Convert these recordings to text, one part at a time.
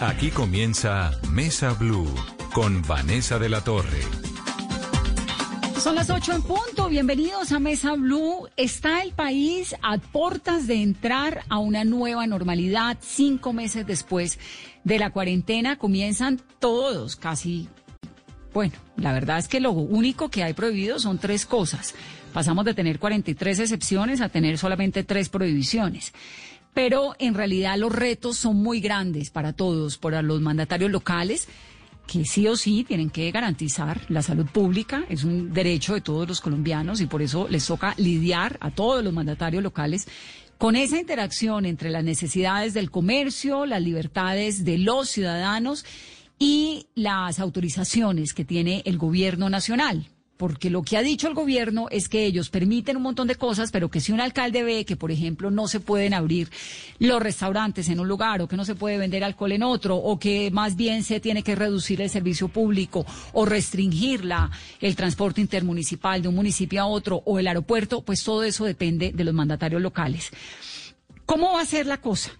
Aquí comienza Mesa Blue con Vanessa de la Torre. Son las 8 en punto. Bienvenidos a Mesa Blue. Está el país a puertas de entrar a una nueva normalidad. Cinco meses después de la cuarentena comienzan todos casi. Bueno, la verdad es que lo único que hay prohibido son tres cosas. Pasamos de tener 43 excepciones a tener solamente tres prohibiciones. Pero en realidad los retos son muy grandes para todos, para los mandatarios locales que sí o sí tienen que garantizar la salud pública, es un derecho de todos los colombianos y por eso les toca lidiar a todos los mandatarios locales con esa interacción entre las necesidades del comercio, las libertades de los ciudadanos y las autorizaciones que tiene el gobierno nacional porque lo que ha dicho el gobierno es que ellos permiten un montón de cosas, pero que si un alcalde ve que, por ejemplo, no se pueden abrir los restaurantes en un lugar o que no se puede vender alcohol en otro o que más bien se tiene que reducir el servicio público o restringir el transporte intermunicipal de un municipio a otro o el aeropuerto, pues todo eso depende de los mandatarios locales. ¿Cómo va a ser la cosa?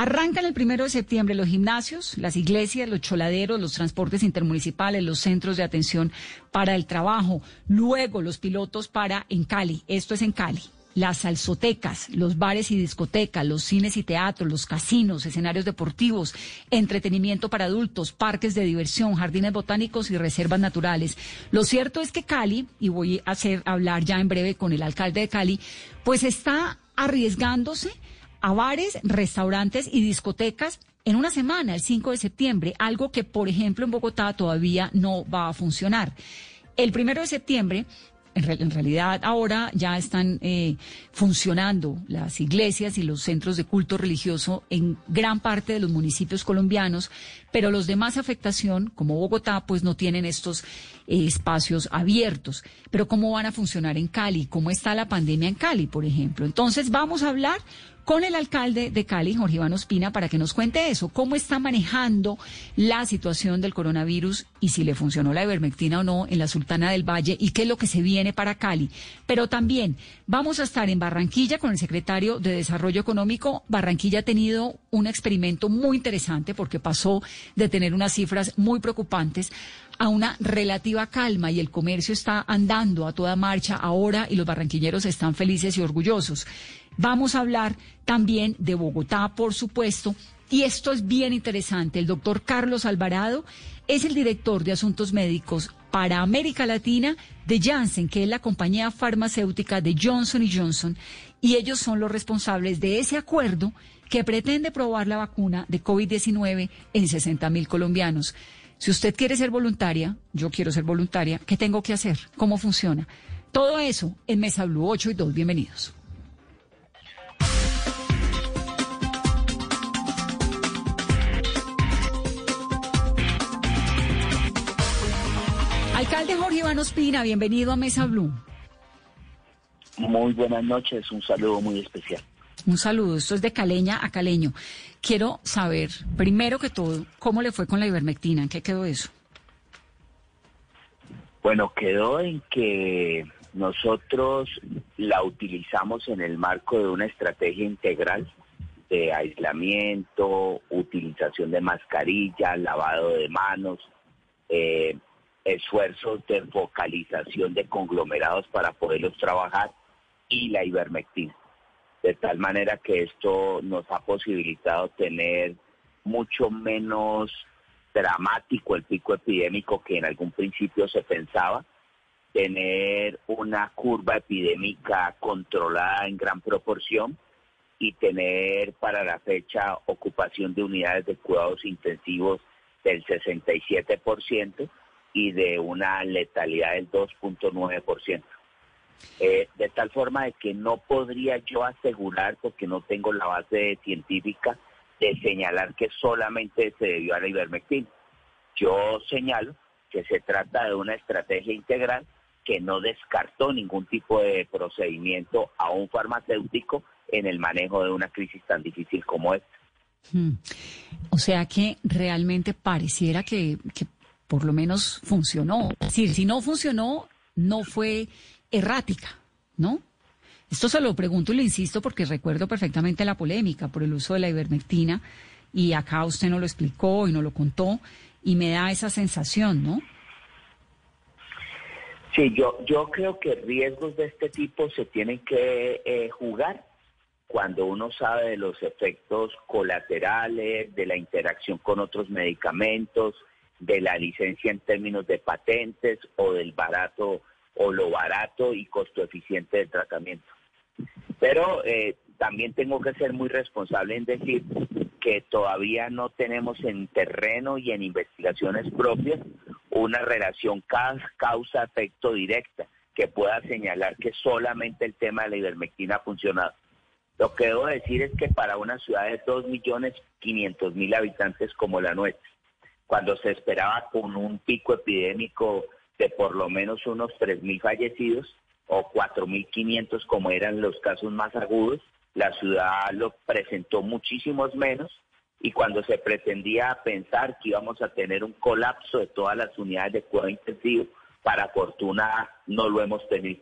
Arrancan el primero de septiembre los gimnasios, las iglesias, los choladeros, los transportes intermunicipales, los centros de atención para el trabajo, luego los pilotos para en Cali, esto es en Cali. Las salsotecas, los bares y discotecas, los cines y teatros, los casinos, escenarios deportivos, entretenimiento para adultos, parques de diversión, jardines botánicos y reservas naturales. Lo cierto es que Cali, y voy a hacer hablar ya en breve con el alcalde de Cali, pues está arriesgándose a bares, restaurantes y discotecas en una semana, el 5 de septiembre, algo que, por ejemplo, en Bogotá todavía no va a funcionar. El primero de septiembre, en, realidad ahora ya están eh, funcionando las iglesias y los centros de culto religioso en gran parte de los municipios colombianos, pero los de más afectación, como Bogotá, pues no tienen estos eh, espacios abiertos. Pero ¿cómo van a funcionar en Cali? ¿Cómo está la pandemia en Cali, por ejemplo? Entonces vamos a hablar con el alcalde de Cali, Jorge Iván Ospina, para que nos cuente eso, cómo está manejando la situación del coronavirus y si le funcionó la ivermectina o no en la Sultana del Valle y qué es lo que se viene para Cali. Pero también vamos a estar en Barranquilla con el secretario de Desarrollo Económico. Barranquilla ha tenido un experimento muy interesante porque pasó de tener unas cifras muy preocupantes a una relativa calma y el comercio está andando a toda marcha ahora y los barranquilleros están felices y orgullosos. Vamos a hablar también de Bogotá, por supuesto, y esto es bien interesante. El doctor Carlos Alvarado es el director de asuntos médicos para América Latina de Janssen, que es la compañía farmacéutica de Johnson Johnson, y ellos son los responsables de ese acuerdo que pretende probar la vacuna de COVID-19 en 60 mil colombianos. Si usted quiere ser voluntaria, yo quiero ser voluntaria, ¿qué tengo que hacer? ¿Cómo funciona? Todo eso en Mesa Blue 8 y 2. Bienvenidos. Alcalde Jorge Iván Ospina, bienvenido a Mesa Blue. Muy buenas noches, un saludo muy especial. Un saludo, esto es de Caleña a Caleño. Quiero saber, primero que todo, cómo le fue con la ivermectina, ¿en qué quedó eso? Bueno, quedó en que nosotros la utilizamos en el marco de una estrategia integral de aislamiento, utilización de mascarilla, lavado de manos, eh, esfuerzos de focalización de conglomerados para poderlos trabajar y la ivermectina. De tal manera que esto nos ha posibilitado tener mucho menos dramático el pico epidémico que en algún principio se pensaba, tener una curva epidémica controlada en gran proporción y tener para la fecha ocupación de unidades de cuidados intensivos del 67% y de una letalidad del 2.9%. Eh, de tal forma de que no podría yo asegurar, porque no tengo la base científica, de señalar que solamente se debió a la ivermectina. Yo señalo que se trata de una estrategia integral que no descartó ningún tipo de procedimiento a un farmacéutico en el manejo de una crisis tan difícil como esta. Hmm. O sea que realmente pareciera que, que por lo menos funcionó. Decir, si no funcionó, no fue errática, ¿no? Esto se lo pregunto y le insisto porque recuerdo perfectamente la polémica por el uso de la ivermectina y acá usted no lo explicó y no lo contó y me da esa sensación, ¿no? Sí, yo, yo creo que riesgos de este tipo se tienen que eh, jugar cuando uno sabe de los efectos colaterales, de la interacción con otros medicamentos, de la licencia en términos de patentes o del barato o lo barato y costo eficiente del tratamiento. Pero eh, también tengo que ser muy responsable en decir que todavía no tenemos en terreno y en investigaciones propias una relación causa-efecto directa que pueda señalar que solamente el tema de la ivermectina ha funcionado. Lo que debo decir es que para una ciudad de 2.500.000 habitantes como la nuestra, cuando se esperaba con un pico epidémico de por lo menos unos 3.000 fallecidos o 4.500 como eran los casos más agudos, la ciudad lo presentó muchísimos menos y cuando se pretendía pensar que íbamos a tener un colapso de todas las unidades de cuidado intensivo, para fortuna no lo hemos tenido.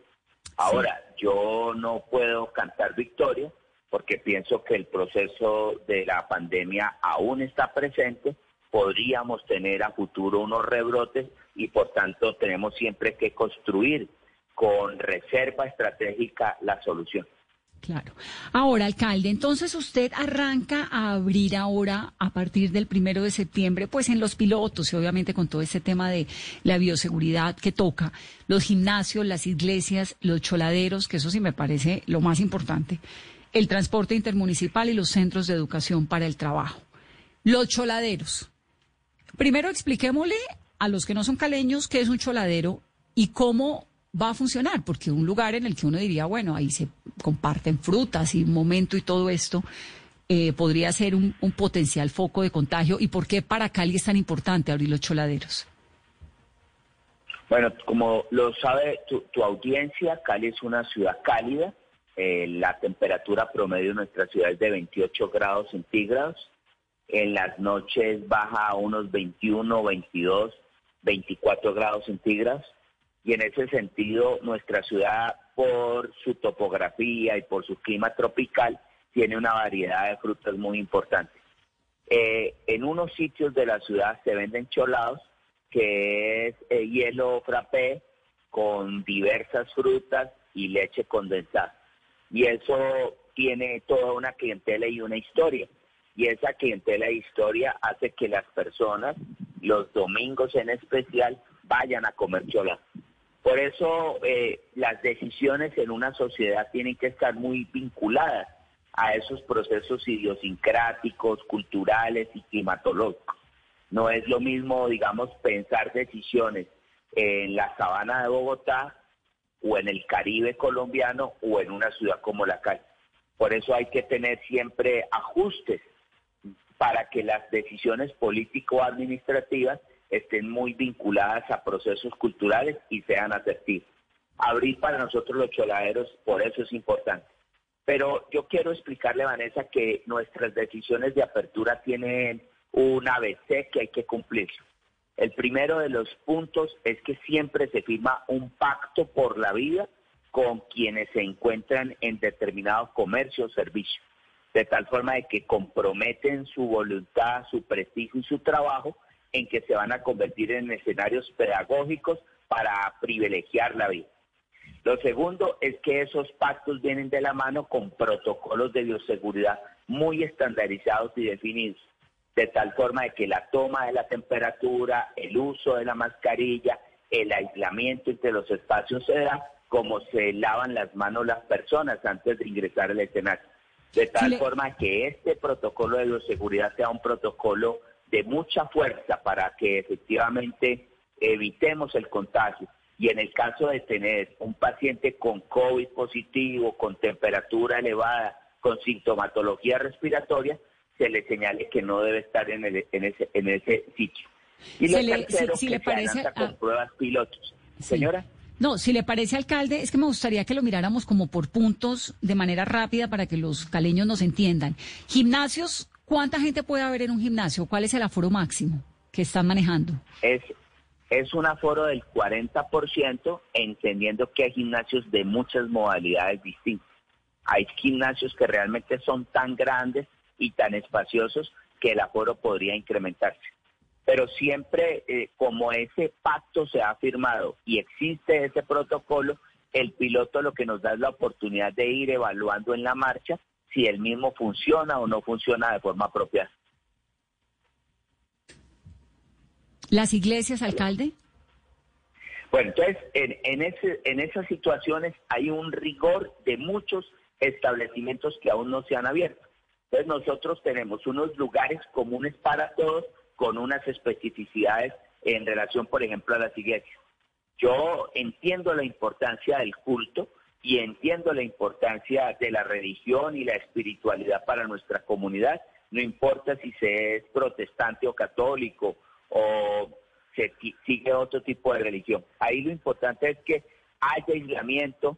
Ahora, yo no puedo cantar victoria porque pienso que el proceso de la pandemia aún está presente, podríamos tener a futuro unos rebrotes y por tanto tenemos siempre que construir con reserva estratégica la solución. Claro. Ahora, alcalde, entonces usted arranca a abrir ahora, a partir del primero de septiembre, pues en los pilotos y obviamente con todo ese tema de la bioseguridad que toca, los gimnasios, las iglesias, los choladeros, que eso sí me parece lo más importante, el transporte intermunicipal y los centros de educación para el trabajo. Los choladeros. Primero expliquémosle a los que no son caleños qué es un choladero y cómo va a funcionar, porque un lugar en el que uno diría, bueno, ahí se comparten frutas y un momento y todo esto, eh, podría ser un, potencial foco de contagio. ¿Y por qué para Cali es tan importante abrir los choladeros? Bueno, como lo sabe tu, tu audiencia, Cali es una ciudad cálida, eh, la temperatura promedio en nuestra ciudad es de 28 grados centígrados. En las noches baja a unos 21, 22, 24 grados centígrados. Y en ese sentido, nuestra ciudad, por su topografía y por su clima tropical, tiene una variedad de frutas muy importante. Eh, en unos sitios de la ciudad se venden cholados, que es eh, hielo frappé con diversas frutas y leche condensada y eso tiene toda una clientela y una historia. Y esa clientela e historia hace que las personas, los domingos en especial, vayan a comer chola. Por eso eh, las decisiones en una sociedad tienen que estar muy vinculadas a esos procesos idiosincráticos, culturales y climatológicos. No es lo mismo, digamos, pensar decisiones en la sabana de Bogotá o en el Caribe colombiano o en una ciudad como la Cali. Por eso hay que tener siempre ajustes para que las decisiones político-administrativas estén muy vinculadas a procesos culturales y sean asertivas. Abrir para nosotros los choladeros, por eso es importante. Pero yo quiero explicarle, Vanessa, que nuestras decisiones de apertura tienen un ABC que hay que cumplir. El primero de los puntos es que siempre se firma un pacto por la vida con quienes se encuentran en determinado comercio o servicio, de tal forma de que comprometen su voluntad, su prestigio y su trabajo en que se van a convertir en escenarios pedagógicos para privilegiar la vida. Lo segundo es que esos pactos vienen de la mano con protocolos de bioseguridad muy estandarizados y definidos de tal forma de que la toma de la temperatura, el uso de la mascarilla, el aislamiento entre los espacios se da como se lavan las manos las personas antes de ingresar al escenario. De tal forma que este protocolo de bioseguridad sea un protocolo de mucha fuerza para que efectivamente evitemos el contagio. Y en el caso de tener un paciente con COVID positivo, con temperatura elevada, con sintomatología respiratoria, se le señale que no debe estar en, el- en ese, en ese sitio. Y lo Se le- tercero, si- si que le se parece adelanta a- con pruebas pilotos. Sí. Señora. No, si le parece, alcalde, es que me gustaría que lo miráramos como por puntos de manera rápida para que los caleños nos entiendan. Gimnasios, ¿cuánta gente puede haber en un gimnasio? ¿Cuál es el aforo máximo que están manejando? es, es un aforo del 40%, entendiendo que hay gimnasios de muchas modalidades distintas. Hay gimnasios que realmente son tan grandes y tan espaciosos que el aforo podría incrementarse. Pero siempre, eh, como ese pacto se ha firmado y existe ese protocolo, el piloto lo que nos da es la oportunidad de ir evaluando en la marcha si el mismo funciona o no funciona de forma apropiada. ¿Las iglesias, alcalde? Bueno, entonces, en, en, ese, en esas situaciones hay un rigor de muchos establecimientos que aún no se han abierto. Entonces, nosotros tenemos unos lugares comunes para todos con unas especificidades en relación, por ejemplo, a las iglesias. Yo entiendo la importancia del culto y entiendo la importancia de la religión y la espiritualidad para nuestra comunidad, no importa si se es protestante o católico o se sigue otro tipo de religión. Ahí lo importante es que haya aislamiento,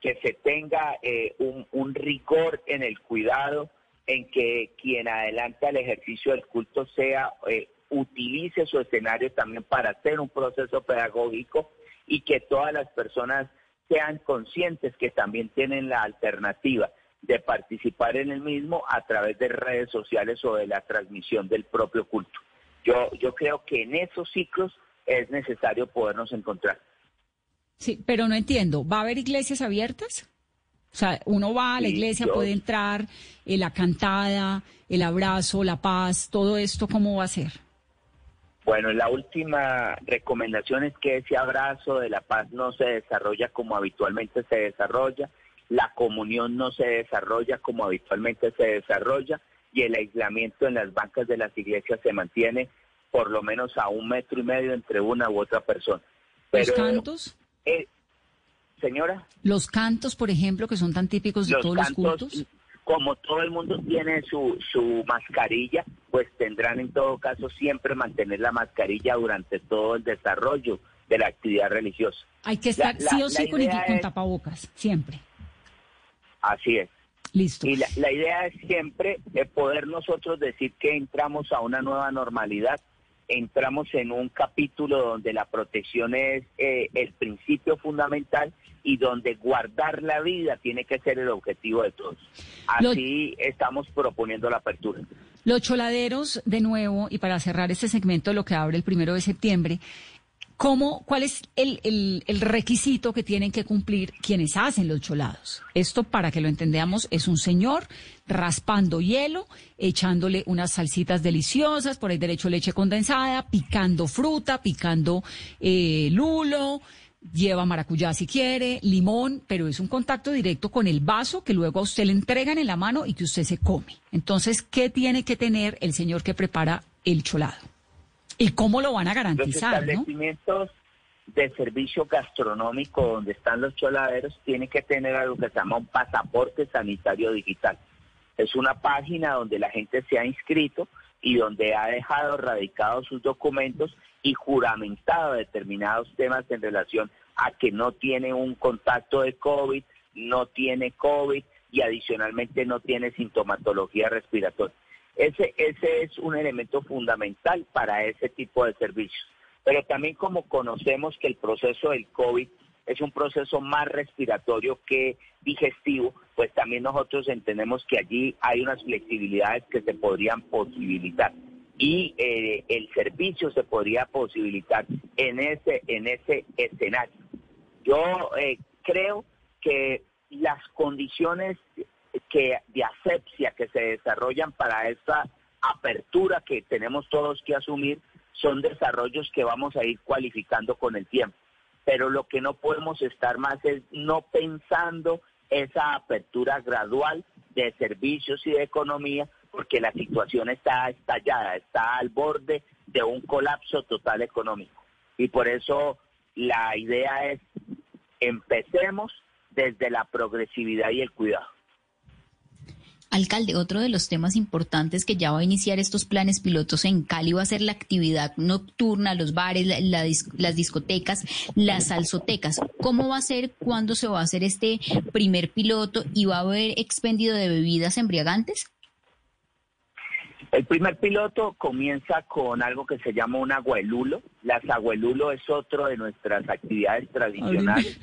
que se tenga eh, un, un rigor en el cuidado, en que quien adelanta el ejercicio del culto sea, eh, utilice su escenario también para hacer un proceso pedagógico y que todas las personas sean conscientes que también tienen la alternativa de participar en el mismo a través de redes sociales o de la transmisión del propio culto. Yo, yo creo que en esos ciclos es necesario podernos encontrar. Sí, pero no entiendo. ¿Va a haber iglesias abiertas? O sea, uno va a la iglesia, puede entrar, eh, la cantada, el abrazo, la paz, todo esto, ¿cómo va a ser? Bueno, la última recomendación es que ese abrazo de la paz no se desarrolla como habitualmente se desarrolla, la comunión no se desarrolla como habitualmente se desarrolla y el aislamiento en las bancas de las iglesias se mantiene por lo menos a un metro y medio entre una u otra persona. Los Pero, cantos, eh, señora, los cantos, por ejemplo, que son tan típicos de los todos cantos, los cultos. como todo el mundo tiene su, su mascarilla, pues tendrán en todo caso siempre mantener la mascarilla durante todo el desarrollo de la actividad religiosa. Hay que estar la- sí o sí con, con es- tapabocas, siempre. Así es. Listo. Y la, la idea es siempre eh, poder nosotros decir que entramos a una nueva normalidad, entramos en un capítulo donde la protección es eh, el principio fundamental y donde guardar la vida tiene que ser el objetivo de todos. Así estamos proponiendo la apertura. Los choladeros, de nuevo, y para cerrar este segmento, lo que abre el primero de septiembre, ¿cómo, ¿cuál es el, requisito que tienen que cumplir quienes hacen los cholados? Esto, para que lo entendamos, es un señor raspando hielo, echándole unas salsitas deliciosas, por ahí derecho leche condensada, picando fruta, picando eh, lulo, lleva maracuyá si quiere, limón, pero es un contacto directo con el vaso que luego a usted le entregan en la mano y que usted se come. Entonces, ¿qué tiene que tener el señor que prepara el cholado? ¿Y cómo lo van a Los garantizar, no? establecimientos de servicio gastronómico donde están los choladeros tienen que tener algo que se llama un pasaporte sanitario digital. Es una página donde la gente se ha inscrito y donde ha dejado radicados sus documentos y juramentado determinados temas en relación a que no tiene un contacto de COVID, no tiene COVID y adicionalmente no tiene sintomatología respiratoria. Ese, ese es un elemento fundamental para ese tipo de servicios. Pero también como conocemos que el proceso del COVID es un proceso más respiratorio que digestivo, pues también nosotros entendemos que allí hay unas flexibilidades que se podrían posibilitar y eh, el servicio se podría posibilitar en ese en ese escenario. Yo eh, creo que las condiciones que de asepsia que se desarrollan para esa apertura que tenemos todos que asumir son desarrollos que vamos a ir cualificando con el tiempo. Pero lo que no podemos estar más es no pensando esa apertura gradual de servicios y de economía, porque la situación está estallada, está al borde de un colapso total económico. Y por eso la idea es empecemos desde la progresividad y el cuidado. Alcalde, otro de los temas importantes que ya va a iniciar estos planes pilotos en Cali va a ser la actividad nocturna, los bares, las discotecas, las salsotecas. ¿Cómo va a ser, cuándo se va a hacer este primer piloto y va a haber expendido de bebidas embriagantes? El primer piloto comienza con algo que se llama un agüelulo. Las agüelulo es otro de nuestras actividades tradicionales.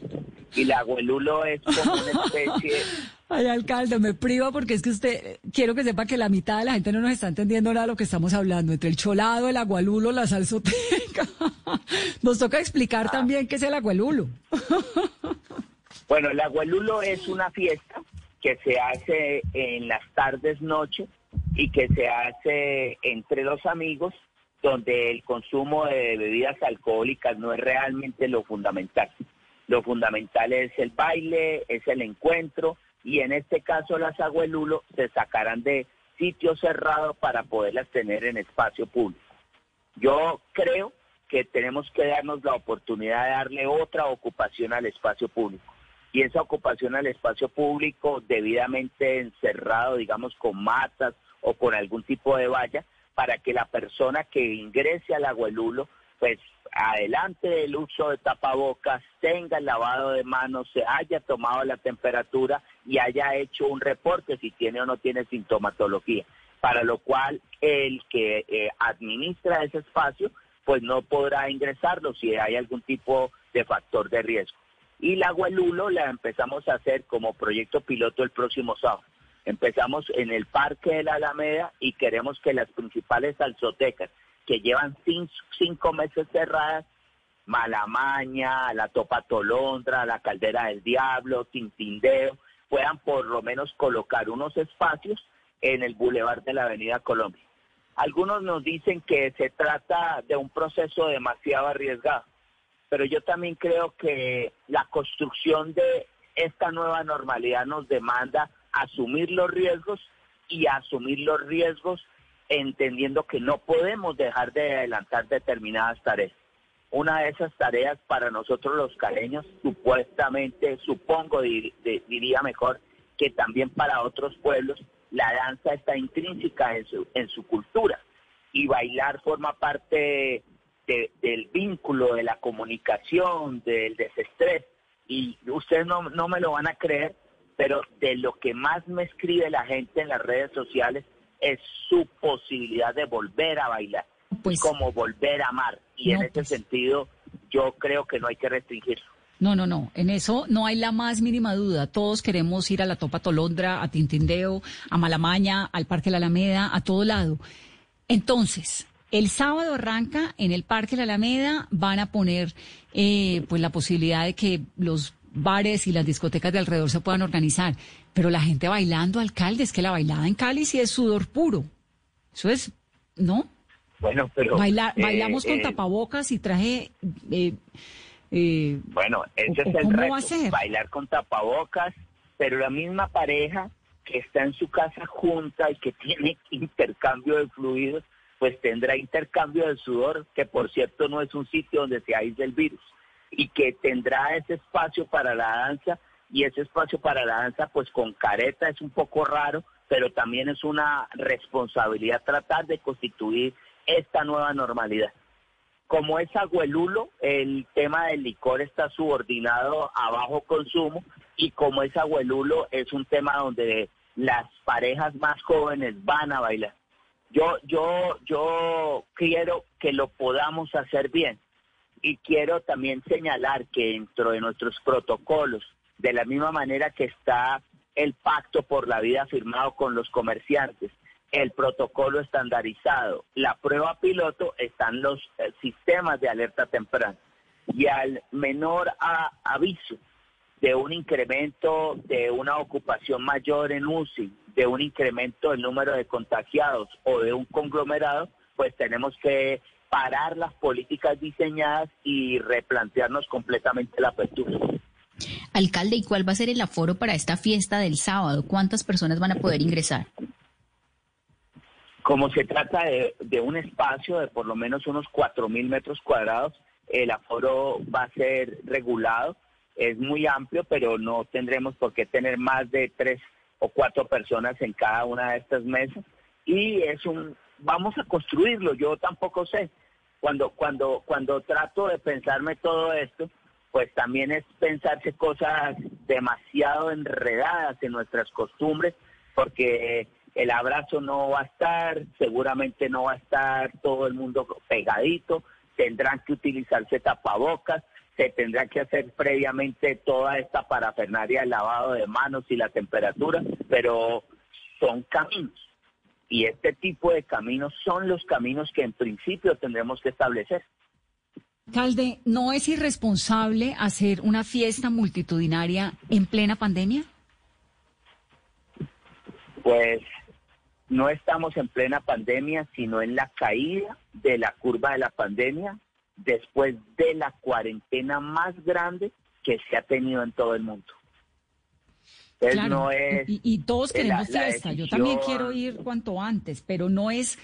Y el agüelulo es como una especie... Ay, alcalde, me priva porque es que usted, quiero que sepa que la mitad de la gente no nos está entendiendo nada de lo que estamos hablando, entre el cholado, el agualulo, la salsoteca. Nos toca explicar también qué es el agualulo. Bueno, el agüelulo es una fiesta que se hace en las tardes, noche y que se hace entre los amigos, donde el consumo de bebidas alcohólicas no es realmente lo fundamental. Lo fundamental es el baile, es el encuentro y en este caso las agüelulo se sacarán de sitios cerrados para poderlas tener en espacio público. Yo creo que tenemos que darnos la oportunidad de darle otra ocupación al espacio público. Y esa ocupación al espacio público debidamente encerrado, digamos, con matas o con algún tipo de valla, para que la persona que ingrese al agüelulo, pues adelante del uso de tapabocas, tenga el lavado de manos, se haya tomado la temperatura y haya hecho un reporte si tiene o no tiene sintomatología. Para lo cual el que eh, administra ese espacio pues no podrá ingresarlo si hay algún tipo de factor de riesgo. Y la Huelulo la empezamos a hacer como proyecto piloto el próximo sábado. Empezamos en el Parque de la Alameda y queremos que las principales salsotecas que llevan cin- cinco meses cerradas, Malamaña, la Topa Tolondra, la Caldera del Diablo, Tintindeo, puedan por lo menos colocar unos espacios en el Boulevard de la Avenida Colombia. Algunos nos dicen que se trata de un proceso demasiado arriesgado, pero yo también creo que la construcción de esta nueva normalidad nos demanda asumir los riesgos y asumir los riesgos entendiendo que no podemos dejar de adelantar determinadas tareas. Una de esas tareas para nosotros los caleños, supuestamente, supongo, diría mejor, que también para otros pueblos, la danza está intrínseca en su, en su cultura y bailar forma parte de- del vínculo, de la comunicación, del desestrés. Y ustedes no me lo van a creer, pero de lo que más me escribe la gente en las redes sociales es su posibilidad de volver a bailar, Pues- como volver a amar. Y No, en ese pues. sentido, yo creo que no hay que restringirlo. No, no, no. En eso no hay la más mínima duda. Todos queremos ir a la Topa Tolondra, a Tintindeo, a Malamaña, al Parque La Alameda, a todo lado. Entonces, el sábado arranca en el Parque La Alameda, van a poner eh, pues la posibilidad de que los bares y las discotecas de alrededor se puedan organizar. Pero la gente bailando, alcalde, es que la bailada en Cali sí es sudor puro. Eso es, ¿no? Bueno, pero... Baila- eh, bailamos con eh, tapabocas y traje... eh, eh, Bueno, ese ¿O- es el reto, bailar con tapabocas, pero la misma pareja que está en su casa junta y que tiene intercambio de fluidos, pues tendrá intercambio de sudor, que por cierto no es un sitio donde se aísle el virus, y que tendrá ese espacio para la danza, y ese espacio para la danza, pues con careta es un poco raro, pero también es una responsabilidad tratar de constituir esta nueva normalidad como es agüelulo, el tema del licor está subordinado a bajo consumo y como es agüelulo es un tema donde las parejas más jóvenes van a bailar. Yo, yo, yo quiero que lo podamos hacer bien y quiero también señalar que dentro de nuestros protocolos, de la misma manera que está el pacto por la vida firmado con los comerciantes, el protocolo estandarizado, la prueba piloto, están los eh, sistemas de alerta temprana. Y al menor a- aviso de un incremento de una ocupación mayor en UCI, de un incremento del número de contagiados o de un conglomerado, pues tenemos que parar las políticas diseñadas y replantearnos completamente la apertura. Alcalde, ¿y cuál va a ser el aforo para esta fiesta del sábado? ¿Cuántas personas van a poder ingresar? Como se trata de, de un espacio de por lo menos unos 4.000 metros cuadrados, el aforo va a ser regulado. Es muy amplio, pero no tendremos por qué tener más de tres o cuatro personas en cada una de estas mesas y es un vamos a construirlo, yo tampoco sé. Cuando cuando cuando trato de pensarme todo esto, pues también es pensarse cosas demasiado enredadas en nuestras costumbres, porque el abrazo no va a estar, seguramente no va a estar todo el mundo pegadito, tendrán que utilizarse tapabocas, se tendrá que hacer previamente toda esta parafernaria de lavado de manos y la temperatura, pero son caminos. Y este tipo de caminos son los caminos que en principio tendremos que establecer. Alcalde, ¿no es irresponsable hacer una fiesta multitudinaria en plena pandemia? Pues no estamos en plena pandemia, sino en la caída de la curva de la pandemia después de la cuarentena más grande que se ha tenido en todo el mundo. No es y, todos queremos fiesta, yo también quiero ir cuanto antes, pero no es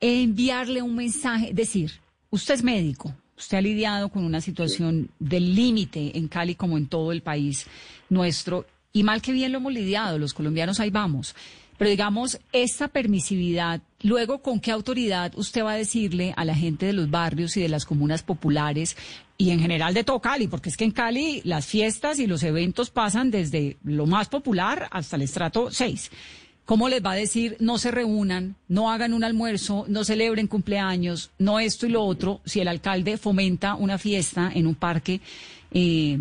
enviarle un mensaje, decir, usted es médico, usted ha lidiado con una situación del límite en Cali como en todo el país nuestro, y mal que bien lo hemos lidiado, los colombianos ahí vamos. Pero digamos, esta permisividad, luego, ¿con qué autoridad usted va a decirle a la gente de los barrios y de las comunas populares y en general de todo Cali? Porque es que en Cali las fiestas y los eventos pasan desde lo más popular hasta el estrato 6. ¿Cómo les va a decir no se reúnan, no hagan un almuerzo, no celebren cumpleaños, no esto y lo otro, si el alcalde fomenta una fiesta en un parque, eh,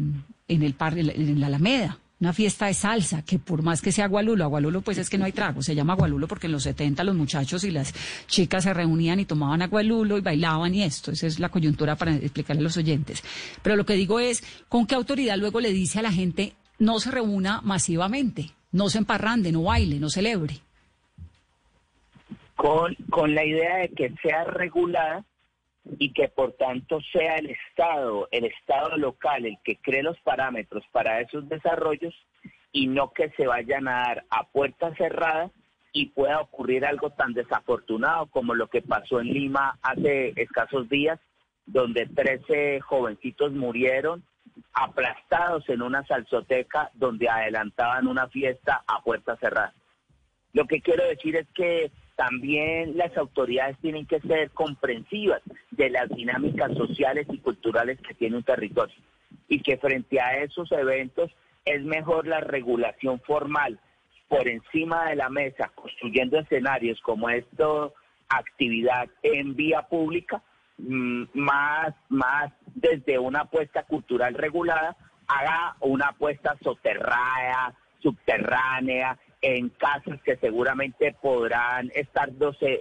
en el parque, en la Alameda? Una fiesta de salsa, que por más que sea Agualulo, Agualulo pues es que no hay trago, se llama Agualulo porque en los 70 los muchachos y las chicas se reunían y tomaban Agualulo y bailaban y esto, esa es la coyuntura para explicarle a los oyentes. Pero lo que digo es, ¿con qué autoridad luego le dice a la gente no se reúna masivamente, no se emparrande, no baile, no celebre? Con, con la idea de que sea regulada y que por tanto sea el Estado, el Estado local, el que cree los parámetros para esos desarrollos y no que se vayan a dar a puerta cerrada y pueda ocurrir algo tan desafortunado como lo que pasó en Lima hace escasos días, donde 13 jovencitos murieron aplastados en una salsoteca donde adelantaban una fiesta a puerta cerrada. Lo que quiero decir es que también las autoridades tienen que ser comprensivas de las dinámicas sociales y culturales que tiene un territorio y que frente a esos eventos es mejor la regulación formal por encima de la mesa, construyendo escenarios como esto, actividad en vía pública, mm, más, más desde una apuesta cultural regulada, haga una apuesta soterrada, subterránea, en casas que seguramente podrán estar,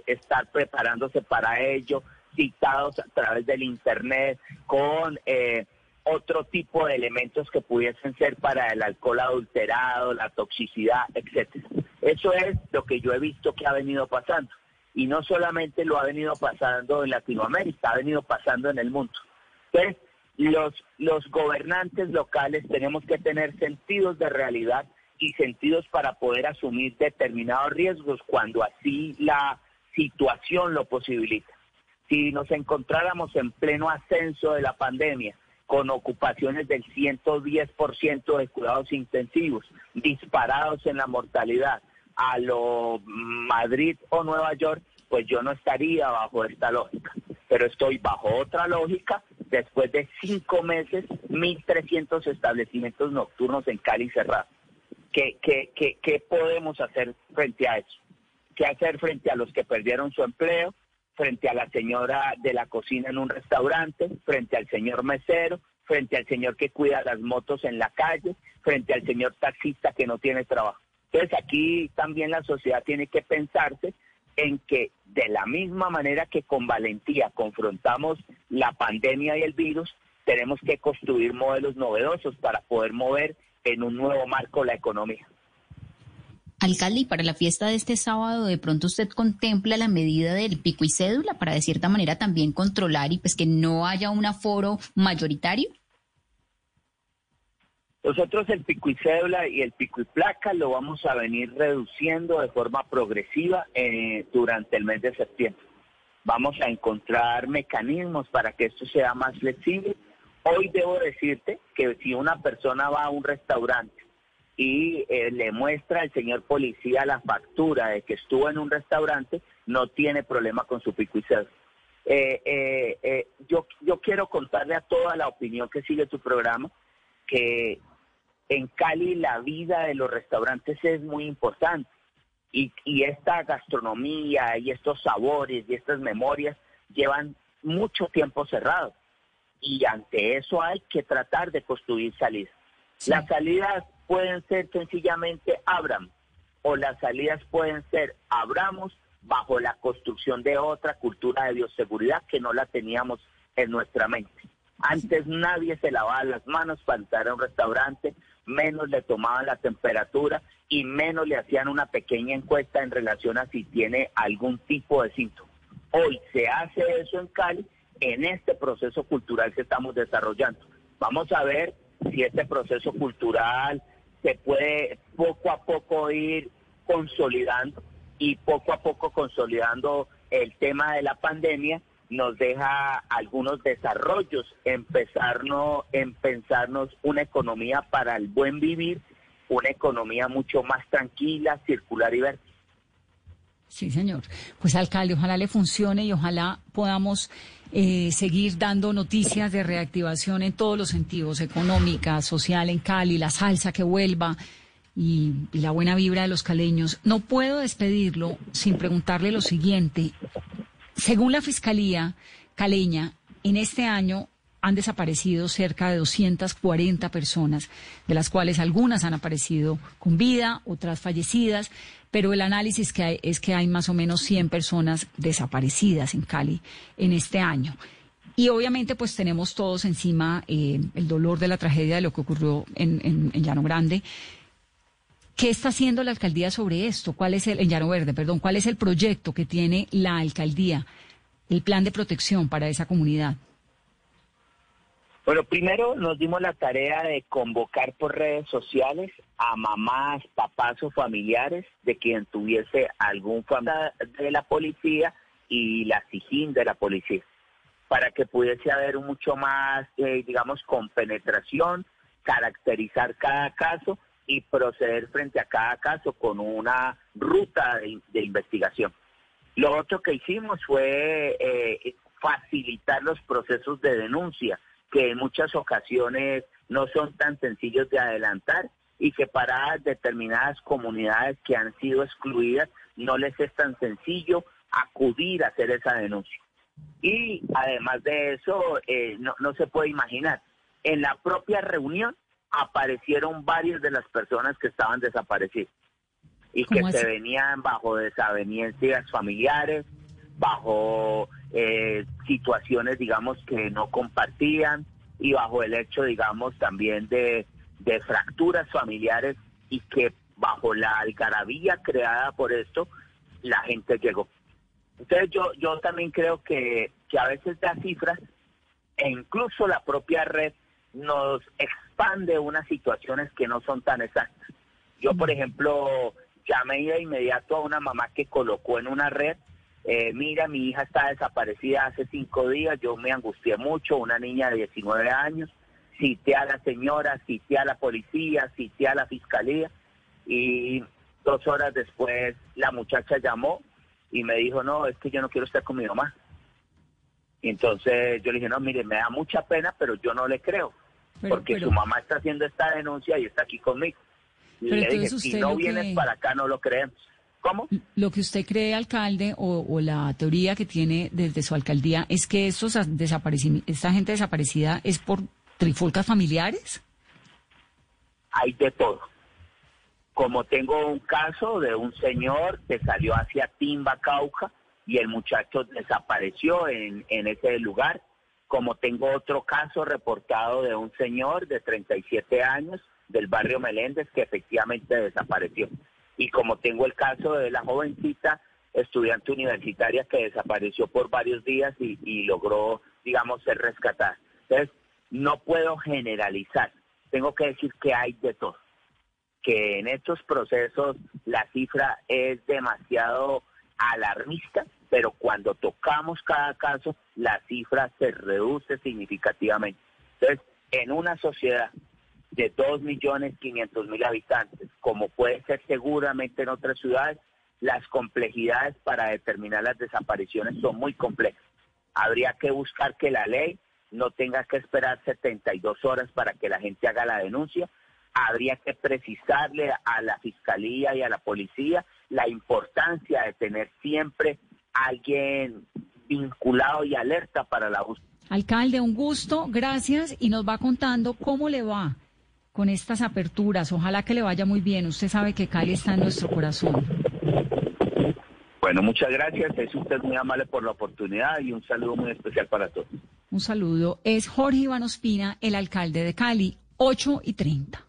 estar preparándose para ello, citados a través del Internet, con eh, otro tipo de elementos que pudiesen ser para el alcohol adulterado, la toxicidad, etcétera. Eso es lo que yo he visto que ha venido pasando. Y no solamente lo ha venido pasando en Latinoamérica, ha venido pasando en el mundo. Entonces, los, los gobernantes locales tenemos que tener sentidos de realidad y sentidos para poder asumir determinados riesgos cuando así la situación lo posibilita. Si nos encontráramos en pleno ascenso de la pandemia, con ocupaciones del 110% de cuidados intensivos, disparados en la mortalidad a lo Madrid o Nueva York, pues yo no estaría bajo esta lógica. Pero estoy bajo otra lógica después de cinco meses, 1.300 establecimientos nocturnos en Cali cerrados. ¿Qué, qué, qué, podemos hacer frente a eso? ¿Qué hacer frente a los que perdieron su empleo? frente a la señora de la cocina en un restaurante, frente al señor mesero, frente al señor que cuida las motos en la calle, frente al señor taxista que no tiene trabajo. Entonces aquí también la sociedad tiene que pensarse en que de la misma manera que con valentía confrontamos la pandemia y el virus, tenemos que construir modelos novedosos para poder mover en un nuevo marco la economía. Alcalde, y para la fiesta de este sábado, ¿de pronto usted contempla la medida del pico y cédula para de cierta manera también controlar y pues que no haya un aforo mayoritario? Nosotros el pico y cédula y el pico y placa lo vamos a venir reduciendo de forma progresiva eh, durante el mes de septiembre. Vamos a encontrar mecanismos para que esto sea más flexible Hoy debo decirte que si una persona va a un restaurante y eh, le muestra al señor policía la factura de que estuvo en un restaurante, no tiene problema con su pico y eh, eh, yo, yo quiero contarle a toda la opinión que sigue tu programa que en Cali la vida de los restaurantes es muy importante. Y, y esta gastronomía y estos sabores y estas memorias llevan mucho tiempo cerrados y ante eso hay que tratar de construir salidas. Las salidas pueden ser sencillamente abram o las salidas pueden ser abramos bajo la construcción de otra cultura de bioseguridad que no la teníamos en nuestra mente. Antes nadie se lavaba las manos para entrar a un restaurante, menos le tomaban la temperatura y menos le hacían una pequeña encuesta en relación a si tiene algún tipo de síntoma. Hoy se hace eso en Cali en este proceso cultural que estamos desarrollando. Vamos a ver si este proceso cultural se puede poco a poco ir consolidando y poco a poco consolidando el tema de la pandemia nos deja algunos desarrollos, empezarnos, en pensarnos una economía para el buen vivir, una economía mucho más tranquila, circular y verde. Sí, señor. Pues alcalde, ojalá le funcione y ojalá podamos eh, seguir dando noticias de reactivación en todos los sentidos, económica, social en Cali, la salsa que vuelva y, la buena vibra de los caleños. No puedo despedirlo sin preguntarle lo siguiente. Según la Fiscalía caleña, en este año han desaparecido cerca de 240 personas, de las cuales algunas han aparecido con vida, otras fallecidas, pero el análisis que hay es que hay más o menos 100 personas desaparecidas en Cali en este año. Y obviamente pues tenemos todos encima eh, el dolor de la tragedia de lo que ocurrió en, en, en, Llano Grande. ¿Qué está haciendo la alcaldía sobre esto? ¿Cuál es el, en Llano Verde, perdón, cuál es el proyecto que tiene la alcaldía, el plan de protección para esa comunidad? Bueno, primero nos dimos la tarea de convocar por redes sociales a mamás, papás o familiares de quien tuviese algún familiar de la policía y la SIGIN de la policía, para que pudiese haber mucho más, eh, digamos, compenetración, caracterizar cada caso y proceder frente a cada caso con una ruta de, de investigación. Lo otro que hicimos fue eh, facilitar los procesos de denuncia que en muchas ocasiones no son tan sencillos de adelantar y que para determinadas comunidades que han sido excluidas no les es tan sencillo acudir a hacer esa denuncia. Y además de eso, eh, no, no se puede imaginar, en la propia reunión aparecieron varias de las personas que estaban desaparecidas y que se venían bajo desavenencias familiares, bajo eh, situaciones, digamos, que no compartían y bajo el hecho, digamos, también de, de fracturas familiares y que bajo la algarabía creada por esto, la gente llegó. Entonces yo, yo también creo que, que a veces las cifras e incluso la propia red nos expande unas situaciones que no son tan exactas. Yo, por ejemplo, llamé de inmediato a una mamá que colocó en una red eh, mira, mi hija está desaparecida hace cinco días, yo me angustié mucho, una niña de 19 años, cité a la señora, cité a la policía, cité a la fiscalía y dos horas después la muchacha llamó y me dijo, no, es que yo no quiero estar con mi mamá. Y entonces yo le dije, no, mire, me da mucha pena, pero yo no le creo, porque su mamá está haciendo esta denuncia y está aquí conmigo. Y le dije, si no vienes para acá, no lo creemos. ¿Cómo? Lo que usted cree, alcalde, o, o, la teoría que tiene desde su alcaldía, es que estos esta gente desaparecida es por trifulcas familiares. Hay de todo. Como tengo un caso de un señor que salió hacia Timba, Cauca, y el muchacho desapareció en, en ese lugar. Como tengo otro caso reportado de un señor de 37 años del barrio Meléndez que efectivamente desapareció y como tengo el caso de la jovencita estudiante universitaria que desapareció por varios días y, logró, digamos, ser rescatada. Entonces, no puedo generalizar, tengo que decir que hay de todo, que en estos procesos la cifra es demasiado alarmista, pero cuando tocamos cada caso, la cifra se reduce significativamente. Entonces, en una sociedad de 2.500.000 habitantes, como puede ser seguramente en otras ciudades, las complejidades para determinar las desapariciones son muy complejas. Habría que buscar que la ley no tenga que esperar 72 horas para que la gente haga la denuncia. Habría que precisarle a la fiscalía y a la policía la importancia de tener siempre alguien vinculado y alerta para la búsqueda. Alcalde, un gusto, gracias y nos va contando cómo le va con estas aperturas. Ojalá que le vaya muy bien. Usted sabe que Cali está en nuestro corazón. Bueno, muchas gracias. Es usted muy amable por la oportunidad y un saludo muy especial para todos. Un saludo. Es Jorge Iván Ospina, el alcalde de Cali, 8 y 30.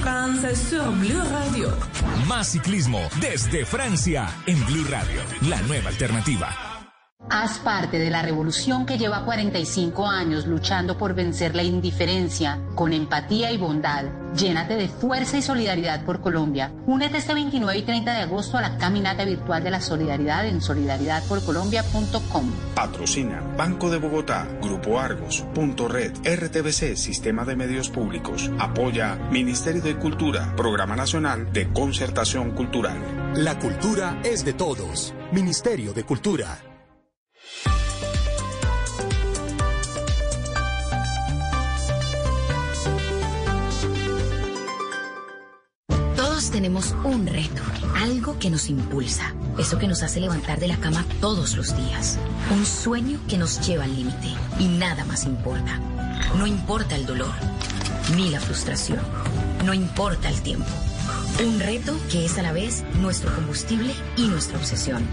France sur Blue Radio. Más ciclismo desde Francia en Blue Radio, la nueva alternativa. Haz parte de la revolución que lleva 45 años luchando por vencer la indiferencia con empatía y bondad. Llénate de fuerza y solidaridad por Colombia. Únete este 29 y 30 de agosto a la caminata virtual de la solidaridad en solidaridadporcolombia.com. Patrocina Banco de Bogotá, Grupo Argos, Punto Red, RTBC, Sistema de Medios Públicos. Apoya Ministerio de Cultura, Programa Nacional de Concertación Cultural. La cultura es de todos. Ministerio de Cultura. Todos tenemos un reto, algo que nos impulsa, eso que nos hace levantar de la cama todos los días, un sueño que nos lleva al límite y nada más importa. No importa el dolor, ni la frustración, no importa el tiempo. Un reto que es a la vez nuestro combustible y nuestra obsesión.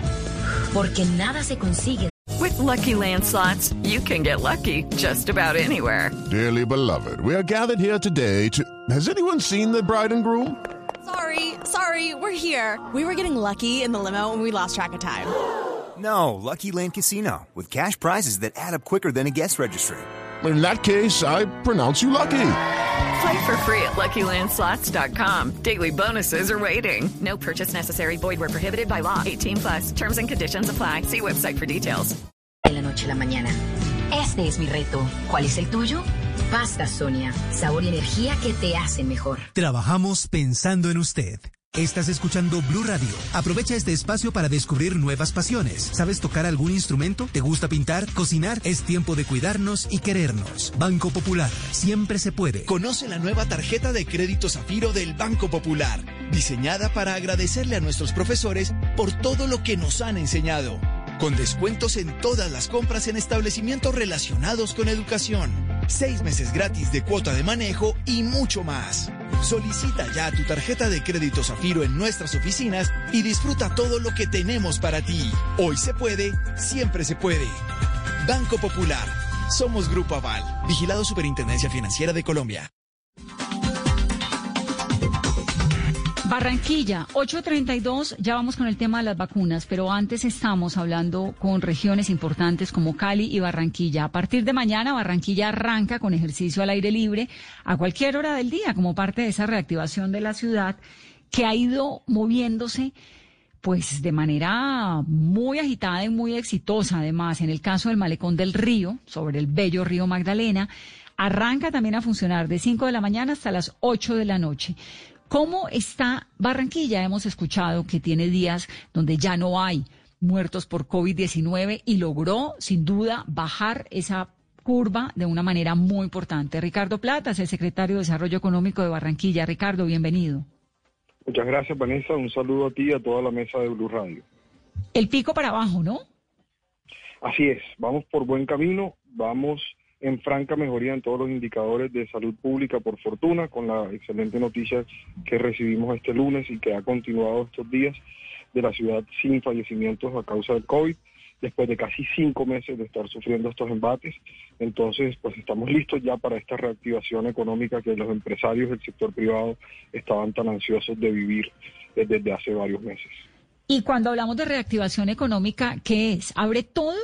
Porque nada se consigue. With lucky landslots, you can get lucky just about anywhere. Dearly beloved, we are gathered here today to. Has anyone seen the bride and groom? Sorry, sorry, we're here. We were getting lucky in the limo and we lost track of time. No, Lucky Land Casino, with cash prizes that add up quicker than a guest registry. In that case, I pronounce you lucky. Play for free at LuckyLandSlots.com. Daily bonuses are waiting. No purchase necessary. Void where prohibited by law. 18 plus. Terms and conditions apply. See website for details. De la noche la mañana. Este es mi reto. ¿Cuál es el tuyo? Pasta Sonia. Sabor y energía que te hacen mejor. Trabajamos pensando en usted. Estás escuchando Blue Radio. Aprovecha este espacio para descubrir nuevas pasiones. ¿Sabes tocar algún instrumento? ¿Te gusta pintar? ¿Cocinar? Es tiempo de cuidarnos y querernos. Banco Popular. Siempre se puede. Conoce la nueva tarjeta de crédito Zafiro del Banco Popular, diseñada para agradecerle a nuestros profesores por todo lo que nos han enseñado. Con descuentos en todas las compras en establecimientos relacionados con educación. Seis meses gratis de cuota de manejo y mucho más. Solicita ya tu tarjeta de crédito Zafiro en nuestras oficinas y disfruta todo lo que tenemos para ti. Hoy se puede, siempre se puede. Banco Popular. Somos Grupo Aval. Vigilado Superintendencia Financiera de Colombia. Barranquilla, 832, ya vamos con el tema de las vacunas, pero antes estamos hablando con regiones importantes como Cali y Barranquilla. A partir de mañana, Barranquilla arranca con ejercicio al aire libre a cualquier hora del día como parte de esa reactivación de la ciudad que ha ido moviéndose pues de manera muy agitada y muy exitosa además. En el caso del malecón del río, sobre el bello río Magdalena, arranca también a funcionar de 5 de la mañana hasta las 8 de la noche. ¿Cómo está Barranquilla? Hemos escuchado que tiene días donde ya no hay muertos por COVID-19 y logró, sin duda, bajar esa curva de una manera muy importante. Ricardo Platas, el secretario de Desarrollo Económico de Barranquilla. Ricardo, bienvenido. Muchas gracias, Vanessa. Un saludo a ti y a toda la mesa de Blue Radio. El pico para abajo, ¿no? Así es. Vamos por buen camino. Vamos en franca mejoría en todos los indicadores de salud pública, por fortuna, con la excelente noticia que recibimos este lunes y que ha continuado estos días de la ciudad sin fallecimientos a causa del COVID. después de casi cinco meses de estar sufriendo estos embates. Entonces, pues estamos listos ya para esta reactivación económica que los empresarios del sector privado estaban tan ansiosos de vivir desde hace varios meses. Y cuando hablamos de reactivación económica, ¿qué es? ¿Abre todo?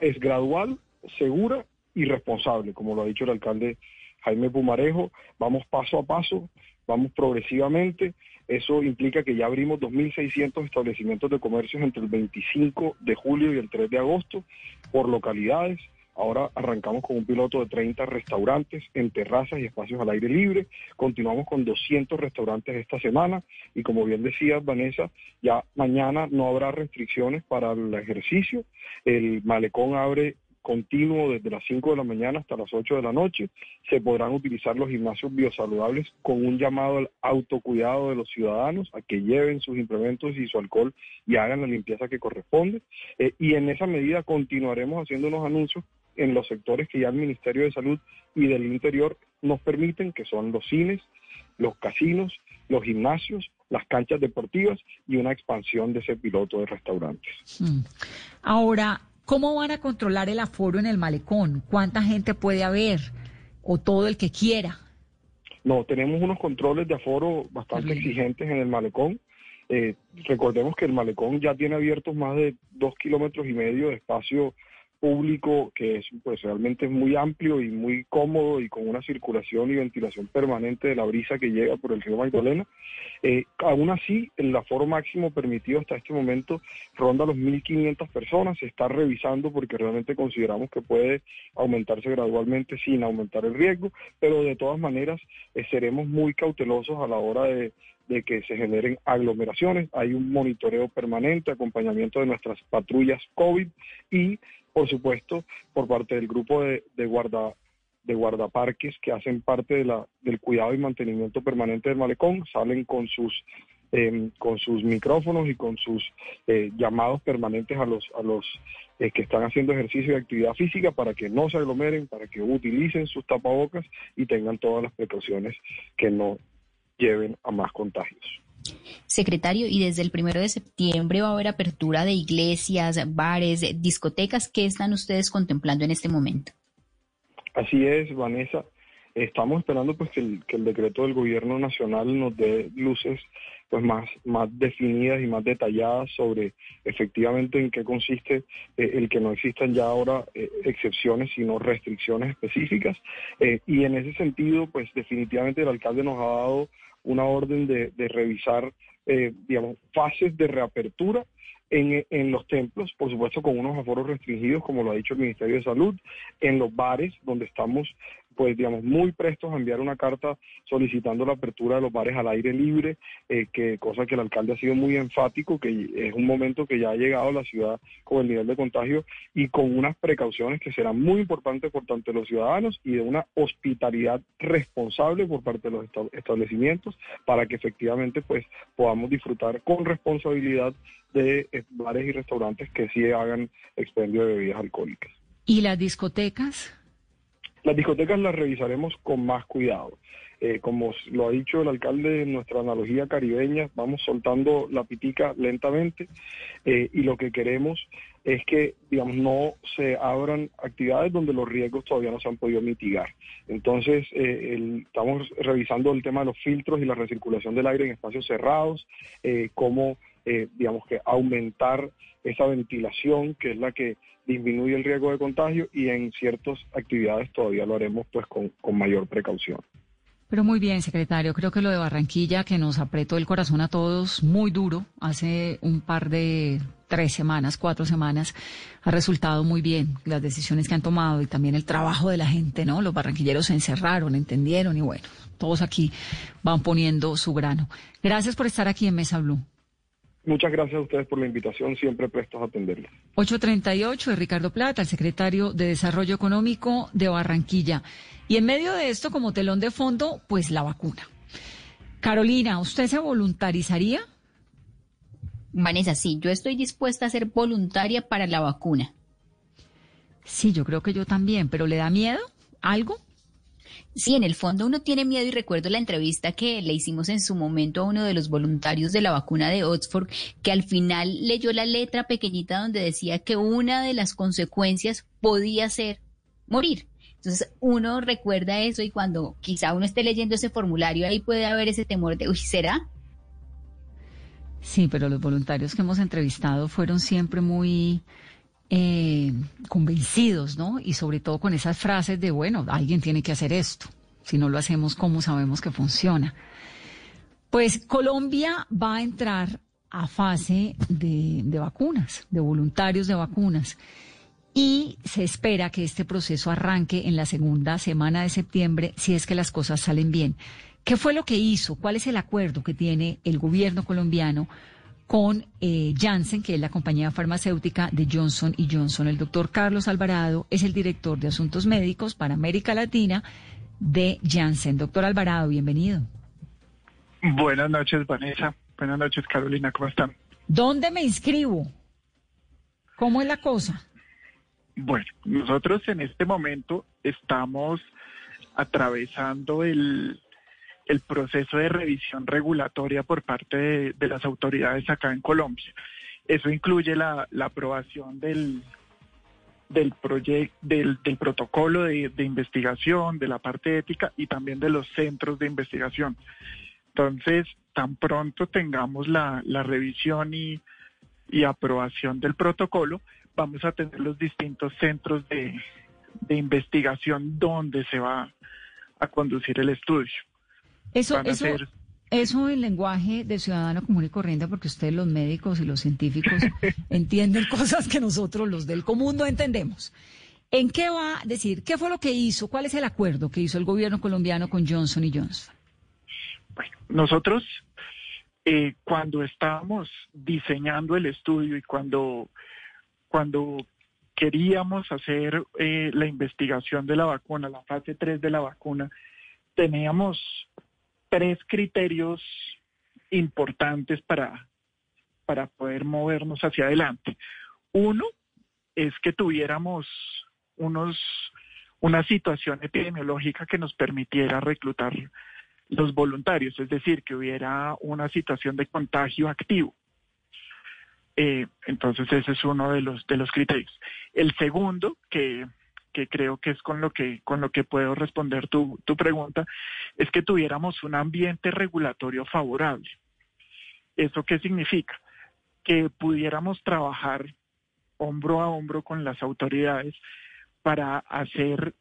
es gradual, segura y responsable, como lo ha dicho el alcalde Jaime Pumarejo. Vamos paso a paso, vamos progresivamente. Eso implica que ya abrimos 2.600 establecimientos de comercios entre el 25 de julio y el 3 de agosto por localidades. Ahora arrancamos con un piloto de 30 restaurantes en terrazas y espacios al aire libre. Continuamos con 200 restaurantes esta semana. Y como bien decía Vanessa, ya mañana no habrá restricciones para el ejercicio. El malecón abre continuo desde las 5 de la mañana hasta las 8 de la noche. Se podrán utilizar los gimnasios biosaludables con un llamado al autocuidado de los ciudadanos a que lleven sus implementos y su alcohol y hagan la limpieza que corresponde. Eh, y en esa medida continuaremos haciendo unos anuncios en los sectores que ya el Ministerio de Salud y del Interior nos permiten, que son los cines, los casinos, los gimnasios, las canchas deportivas y una expansión de ese piloto de restaurantes. Hmm. Ahora, ¿cómo van a controlar el aforo en el malecón? ¿Cuánta gente puede haber? ¿O todo el que quiera? No, tenemos unos controles de aforo bastante exigentes en el malecón. Eh, recordemos que el malecón ya tiene abiertos más de dos kilómetros y medio de espacio público que es pues realmente muy amplio y muy cómodo y con una circulación y ventilación permanente de la brisa que llega por el río Magdalena. Eh, aún así, el aforo máximo permitido hasta este momento ronda los 1.500 personas. Se está revisando porque realmente consideramos que puede aumentarse gradualmente sin aumentar el riesgo, pero de todas maneras eh, seremos muy cautelosos a la hora de, de que se generen aglomeraciones. Hay un monitoreo permanente, acompañamiento de nuestras patrullas COVID y por supuesto, por parte del grupo de, guarda de guardaparques que hacen parte de la, del cuidado y mantenimiento permanente del malecón, salen con sus em, con sus micrófonos y con sus eh, llamados permanentes a los a los eh, que están haciendo ejercicio y actividad física para que no se aglomeren, para que utilicen sus tapabocas y tengan todas las precauciones que no lleven a más contagios. Secretario, y desde el primero de septiembre va a haber apertura de iglesias, bares, discotecas. ¿Qué están ustedes contemplando en este momento? Así es, Vanessa. Estamos esperando pues que el, decreto del gobierno nacional nos dé luces pues más, más definidas y más detalladas sobre efectivamente en qué consiste eh, el que no existan ya ahora eh, excepciones sino restricciones específicas. Eh, y en ese sentido pues definitivamente el alcalde nos ha dado una orden de, revisar, eh, digamos, fases de reapertura en, en, los templos, por supuesto con unos aforos restringidos, como lo ha dicho el Ministerio de Salud, en los bares, donde estamos pues digamos, muy prestos a enviar una carta solicitando la apertura de los bares al aire libre, eh, que cosa que el alcalde ha sido muy enfático, que es un momento que ya ha llegado a la ciudad con el nivel de contagio y con unas precauciones que serán muy importantes por tanto de los ciudadanos y de una hospitalidad responsable por parte de los establecimientos para que efectivamente pues podamos disfrutar con responsabilidad de eh, bares y restaurantes que sí hagan expendio de bebidas alcohólicas. ¿Y las discotecas? Las discotecas las revisaremos con más cuidado. Eh, como lo ha dicho el alcalde en nuestra analogía caribeña, vamos soltando la pitica lentamente eh, y lo que queremos es que, digamos, no se abran actividades donde los riesgos todavía no se han podido mitigar. Entonces, eh, estamos revisando el tema de los filtros y la recirculación del aire en espacios cerrados, cómo, digamos, que aumentar esa ventilación, que es la que disminuye el riesgo de contagio y en ciertas actividades todavía lo haremos pues con, mayor precaución. Pero muy bien, secretario. Creo que lo de Barranquilla, que nos apretó el corazón a todos muy duro hace un par de tres semanas, cuatro semanas, ha resultado muy bien las decisiones que han tomado y también el trabajo de la gente, ¿no? Los barranquilleros se encerraron, entendieron y bueno, todos aquí van poniendo su grano. Gracias por estar aquí en Mesa Blue. Muchas gracias a ustedes por la invitación, siempre prestos a atenderles. 838 de Ricardo Plata, el secretario de Desarrollo Económico de Barranquilla. Y en medio de esto, como telón de fondo, pues la vacuna. Carolina, ¿usted se voluntarizaría? Vanessa, sí, yo estoy dispuesta a ser voluntaria para la vacuna. Sí, yo creo que yo también, pero ¿le da miedo algo? Sí, en el fondo uno tiene miedo y recuerdo la entrevista que le hicimos en su momento a uno de los voluntarios de la vacuna de Oxford, que al final leyó la letra pequeñita donde decía que una de las consecuencias podía ser morir. Entonces uno recuerda eso y cuando quizá uno esté leyendo ese formulario ahí puede haber ese temor de, uy, ¿será? Sí, pero los voluntarios que hemos entrevistado fueron siempre muy eh, convencidos, ¿no? Y sobre todo con esas frases de, bueno, alguien tiene que hacer esto. Si no lo hacemos, ¿cómo sabemos que funciona? Pues Colombia va a entrar a fase de, de vacunas, de voluntarios de vacunas. Y se espera que este proceso arranque en la segunda semana de septiembre si es que las cosas salen bien. ¿Qué fue lo que hizo? ¿Cuál es el acuerdo que tiene el gobierno colombiano con eh, Janssen, que es la compañía farmacéutica de Johnson y Johnson? El doctor Carlos Alvarado es el director de Asuntos Médicos para América Latina de Janssen. Doctor Alvarado, bienvenido. Buenas noches, Vanessa. Buenas noches, Carolina. ¿Cómo están? ¿Dónde me inscribo? ¿Cómo es la cosa? Bueno, nosotros en este momento estamos atravesando el, el proceso de revisión regulatoria por parte de, las autoridades acá en Colombia. Eso incluye la, aprobación del, del, proyecto, del, protocolo de, investigación, de la parte ética y también de los centros de investigación. Entonces, tan pronto tengamos la, revisión y, y, aprobación del protocolo, vamos a tener los distintos centros de, de investigación donde se va a conducir el estudio. Eso, eso, eso en lenguaje de ciudadano común y corriente, porque ustedes los médicos y los científicos entienden cosas que nosotros los del común no entendemos. ¿En qué va a decir? ¿Qué fue lo que hizo? ¿Cuál es el acuerdo que hizo el gobierno colombiano con Johnson y Johnson? Bueno, nosotros eh, cuando estábamos diseñando el estudio y cuando, cuando queríamos hacer eh, la investigación de la vacuna, la fase 3 de la vacuna, teníamos tres criterios importantes para, para poder movernos hacia adelante. Uno es que tuviéramos unos, una situación epidemiológica que nos permitiera reclutar los voluntarios, es decir, que hubiera una situación de contagio activo. Eh, entonces ese es uno de los de los criterios. El segundo, que que creo que es con lo que, con lo que puedo responder tu, tu pregunta, es que tuviéramos un ambiente regulatorio favorable. ¿Eso qué significa? Que pudiéramos trabajar hombro a hombro con las autoridades para hacer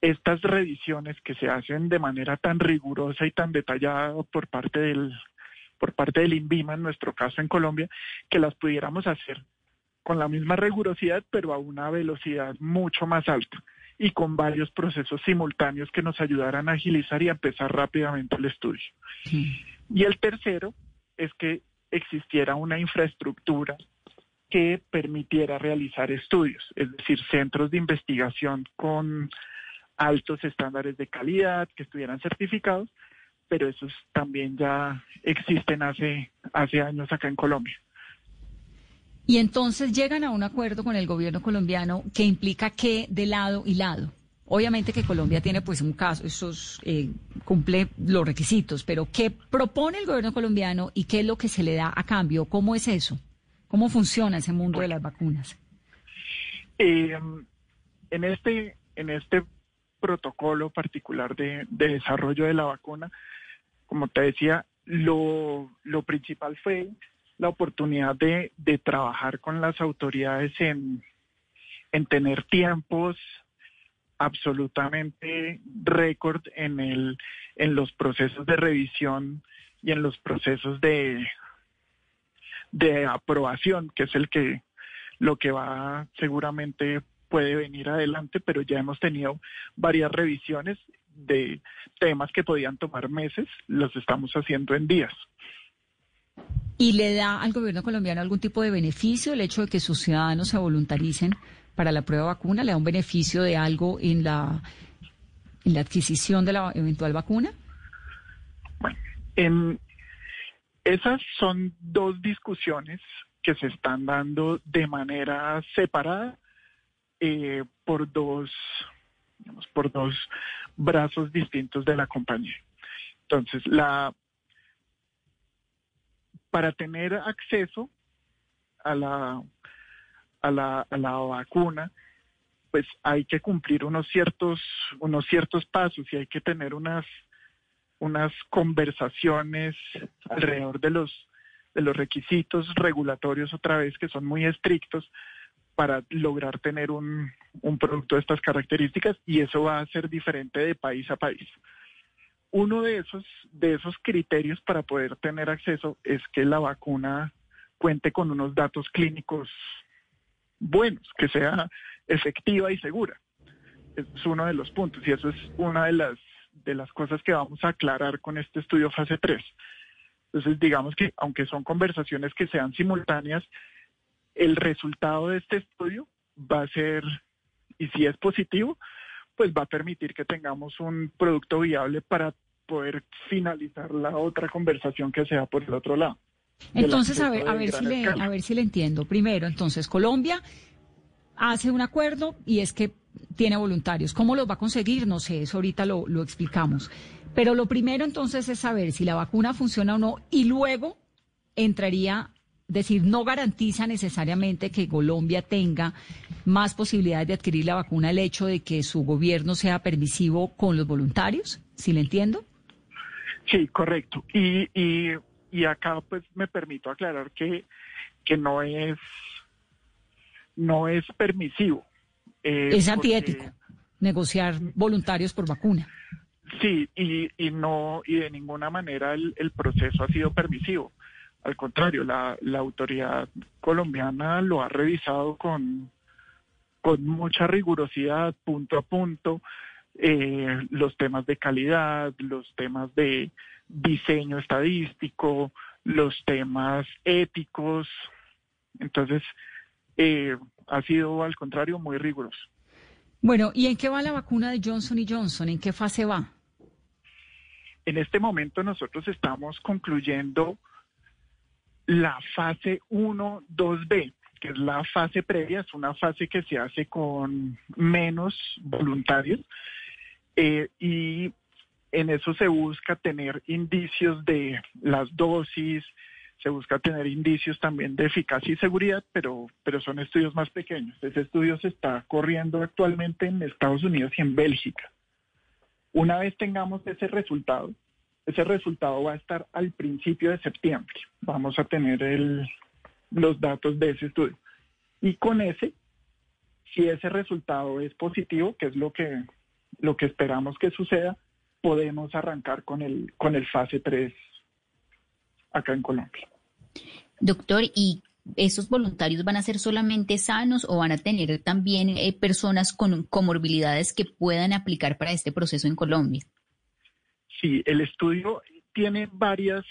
estas revisiones que se hacen de manera tan rigurosa y tan detallada por parte del por parte del INVIMA en nuestro caso en Colombia que las pudiéramos hacer con la misma rigurosidad, pero a una velocidad mucho más alta y con varios procesos simultáneos que nos ayudaran a agilizar y empezar rápidamente el estudio. Y el tercero es que existiera una infraestructura que permitiera realizar estudios, es decir, centros de investigación con altos estándares de calidad, que estuvieran certificados, pero esos también ya existen hace, hace años acá en Colombia. Y entonces llegan a un acuerdo con el gobierno colombiano que implica que de lado y lado. Obviamente que Colombia tiene pues un caso, esos eh, cumple los requisitos, pero ¿qué propone el gobierno colombiano y qué es lo que se le da a cambio? ¿Cómo es eso? ¿Cómo funciona ese mundo de las vacunas? Eh, en este en este protocolo particular de, de, desarrollo de la vacuna, como te decía, lo, lo principal fue la oportunidad de, trabajar con las autoridades en, tener tiempos absolutamente récord en el en los procesos de revisión y en los procesos de de aprobación que es el que lo que va seguramente puede venir adelante pero ya hemos tenido varias revisiones de temas que podían tomar meses los estamos haciendo en días ¿Y le da al gobierno colombiano algún tipo de beneficio el hecho de que sus ciudadanos se voluntaricen para la prueba vacuna? ¿Le da un beneficio de algo en la, en la adquisición de la eventual vacuna? Bueno, en, esas son dos discusiones que se están dando de manera separada eh, por dos digamos, por dos brazos distintos de la compañía. Entonces, la para tener acceso a la, a la, a la vacuna, pues hay que cumplir unos ciertos, unos ciertos pasos y hay que tener unas, unas conversaciones alrededor de los, de los requisitos regulatorios otra vez que son muy estrictos para lograr tener un, un producto de estas características y eso va a ser diferente de país a país. Uno de esos, de esos criterios para poder tener acceso es que la vacuna cuente con unos datos clínicos buenos, que sea efectiva y segura. Es uno de los puntos y eso es una de las, de las cosas que vamos a aclarar con este estudio fase 3. Entonces, digamos que aunque son conversaciones que sean simultáneas, el resultado de este estudio va a ser, y si es positivo, pues va a permitir que tengamos un producto viable para poder finalizar la otra conversación que sea por el otro lado. Entonces, a ver, a ver si le, a ver si le entiendo. Primero, entonces, Colombia hace un acuerdo y es que tiene voluntarios. ¿Cómo los va a conseguir? No sé, eso ahorita lo, lo explicamos. Pero lo primero entonces es saber si la vacuna funciona o no y luego entraría, decir, no garantiza necesariamente que Colombia tenga más posibilidades de adquirir la vacuna el hecho de que su gobierno sea permisivo con los voluntarios, si le entiendo. Sí, correcto. Y, y, y acá pues me permito aclarar que, que no es no es permisivo. Eh, es antiético negociar voluntarios por vacuna. Sí, y, y no, y de ninguna manera el, el proceso ha sido permisivo. Al contrario, la, la autoridad colombiana lo ha revisado con, con mucha rigurosidad, punto a punto, eh, los temas de calidad, los temas de diseño estadístico, los temas éticos. Entonces, eh, ha sido al contrario muy riguroso. Bueno, ¿y en qué va la vacuna de Johnson y Johnson? ¿En qué fase va? En este momento nosotros estamos concluyendo la fase 1, 2B, que es la fase previa, es una fase que se hace con menos voluntarios eh, y en eso se busca tener indicios de las dosis, se busca tener indicios también de eficacia y seguridad, pero, pero son estudios más pequeños. Ese estudio se está corriendo actualmente en Estados Unidos y en Bélgica. Una vez tengamos ese resultado, ese resultado va a estar al principio de septiembre. Vamos a tener los datos de ese estudio. Y con ese, si ese resultado es positivo, que es lo que, lo que esperamos que suceda, podemos arrancar con el, con el fase 3 acá en Colombia. Doctor, ¿y esos voluntarios van a ser solamente sanos o van a tener también eh, personas con comorbilidades que puedan aplicar para este proceso en Colombia? Sí, el estudio tiene varias,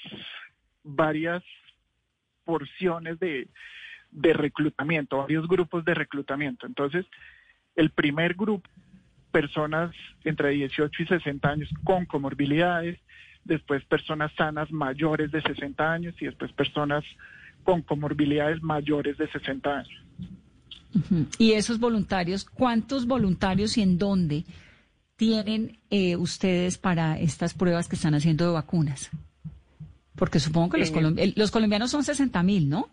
varias porciones de, de reclutamiento, varios grupos de reclutamiento. Entonces, el primer grupo, personas entre 18 y 60 años con comorbilidades, después personas sanas mayores de 60 años y después personas con comorbilidades mayores de 60 años. Y esos voluntarios, ¿cuántos voluntarios y en dónde tienen eh, ustedes para estas pruebas que están haciendo de vacunas? Porque supongo que los, eh, los colombianos son 60 mil, ¿no?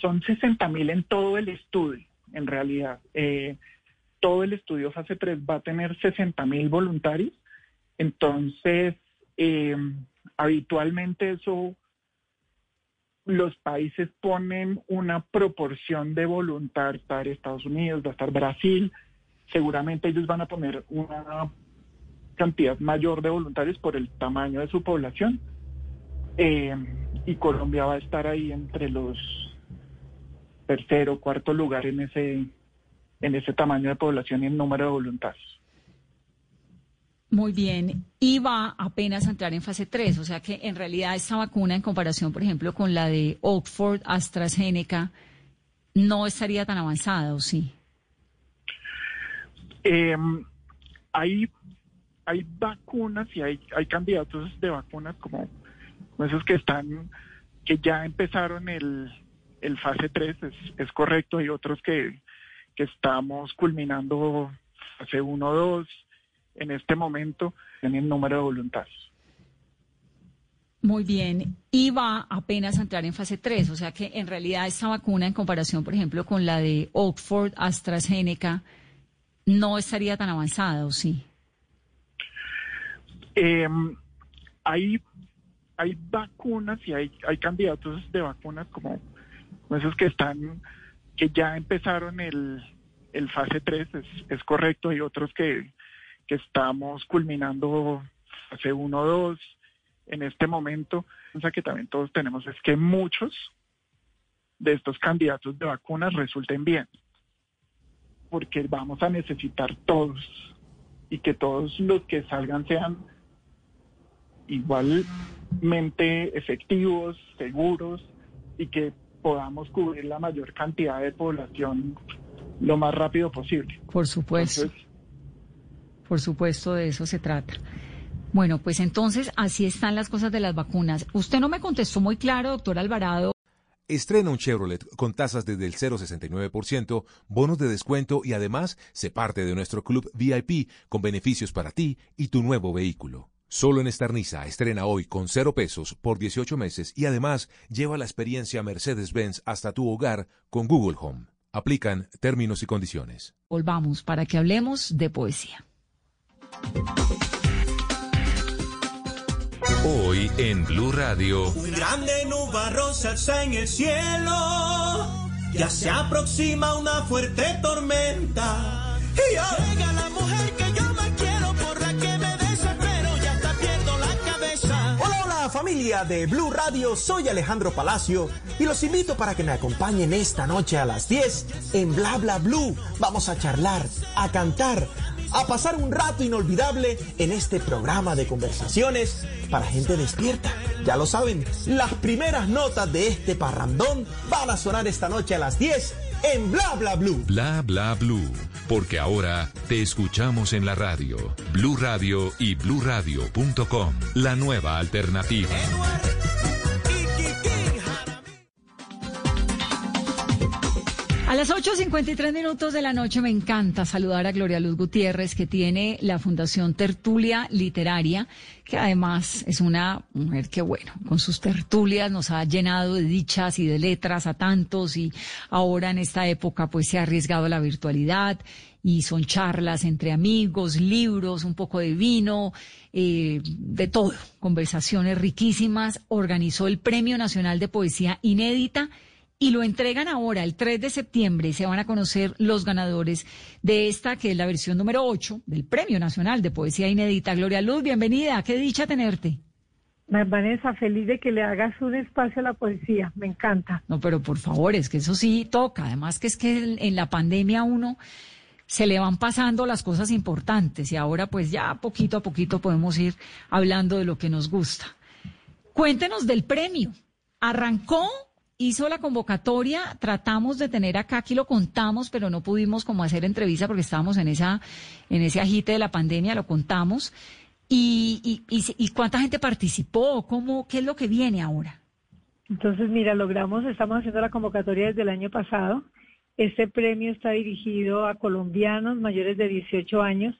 Son 60 mil en todo el estudio, en realidad. Eh, todo el estudio fase 3 va a tener 60 mil voluntarios. Entonces, eh, habitualmente eso, los países ponen una proporción de voluntad, estar Estados Unidos, va a estar Brasil, seguramente ellos van a poner una cantidad mayor de voluntarios por el tamaño de su población. Eh, y Colombia va a estar ahí entre los tercero, cuarto lugar en ese, en ese tamaño de población y en número de voluntarios. Muy bien, y va apenas a entrar en fase 3, o sea que en realidad esta vacuna en comparación, por ejemplo, con la de Oxford, AstraZeneca, no estaría tan avanzada, ¿o sí? Em, hay, hay vacunas y hay, hay candidatos de vacunas como, esos que están, que ya empezaron el, el fase 3, es, correcto, hay otros que, que estamos culminando fase 1, 2, en este momento, en el número de voluntarios. Muy bien, y va apenas a entrar en fase 3, o sea que en realidad esta vacuna en comparación, por ejemplo, con la de Oxford, AstraZeneca, no estaría tan avanzada, ¿o sí? Eh, hay, hay vacunas y hay, hay candidatos de vacunas como, esos que están, que ya empezaron el, el fase 3, es, es correcto, hay otros que, que estamos culminando fase 1, 2 en este momento, o sea que también todos tenemos es que muchos de estos candidatos de vacunas resulten bien, porque vamos a necesitar todos y que todos los que salgan sean igualmente efectivos, seguros y que podamos cubrir la mayor cantidad de población lo más rápido posible. Por supuesto. Por supuesto, de eso se trata. Bueno, pues entonces así están las cosas de las vacunas. Usted no me contestó muy claro, doctor Alvarado. Estrena un Chevrolet con tasas desde el 0,69%, bonos de descuento y además se parte de nuestro club VIP con beneficios para ti y tu nuevo vehículo. Solo en Estarniza estrena hoy con cero pesos por 18 meses y además lleva la experiencia Mercedes-Benz hasta tu hogar con Google Home. Aplican términos y condiciones. Volvamos para que hablemos de poesía. Hoy en Blue Radio. Un grande nubarrosa alza en el cielo. Ya se aproxima una fuerte tormenta. Y llega la mujer que yo más quiero, por la que me desespero, ya está pierdo la cabeza. Hola, hola familia de Blue Radio, soy Alejandro Palacio y los invito para que me acompañen esta noche a las 10 en Bla Bla Blue. Vamos a charlar, a cantar, a pasar un rato inolvidable en este programa de conversaciones para gente despierta. Ya lo saben, las primeras notas de este parrandón van a sonar esta noche a las 10 en Bla Bla Blue. Bla Bla Blue, porque ahora te escuchamos en la radio. Blue Radio y bluradio.com, la nueva alternativa. Las 8.53 minutos de la noche me encanta saludar a Gloria Luz Gutiérrez, que tiene la Fundación Tertulia Literaria, que además es una mujer que, bueno, con sus tertulias nos ha llenado de dichas y de letras a tantos y ahora en esta época pues se ha arriesgado la virtualidad y son charlas entre amigos, libros, un poco de vino, eh, de todo, conversaciones riquísimas. Organizó el Premio Nacional de Poesía Inédita y lo entregan ahora, el 3 de septiembre, se van a conocer los ganadores de esta, que es la versión número 8 del Premio Nacional de Poesía Inédita. Gloria Luz, bienvenida, qué dicha tenerte. Vanessa, feliz de que le hagas un espacio a la poesía, me encanta. No, pero por favor, es que eso sí toca, además que es que en la pandemia uno se le van pasando las cosas importantes y ahora pues ya poquito a poquito podemos ir hablando de lo que nos gusta. Cuéntenos del premio. ¿Arrancó hizo la convocatoria, tratamos de tener acá, aquí lo contamos, pero no pudimos como hacer entrevista porque estábamos en esa, en ese agite de la pandemia, lo contamos. ¿Y, y, y, cuánta gente participó? ¿Cómo, ¿Qué es lo que viene ahora? Entonces, mira, logramos, estamos haciendo la convocatoria desde el año pasado. Este premio está dirigido a colombianos mayores de 18 años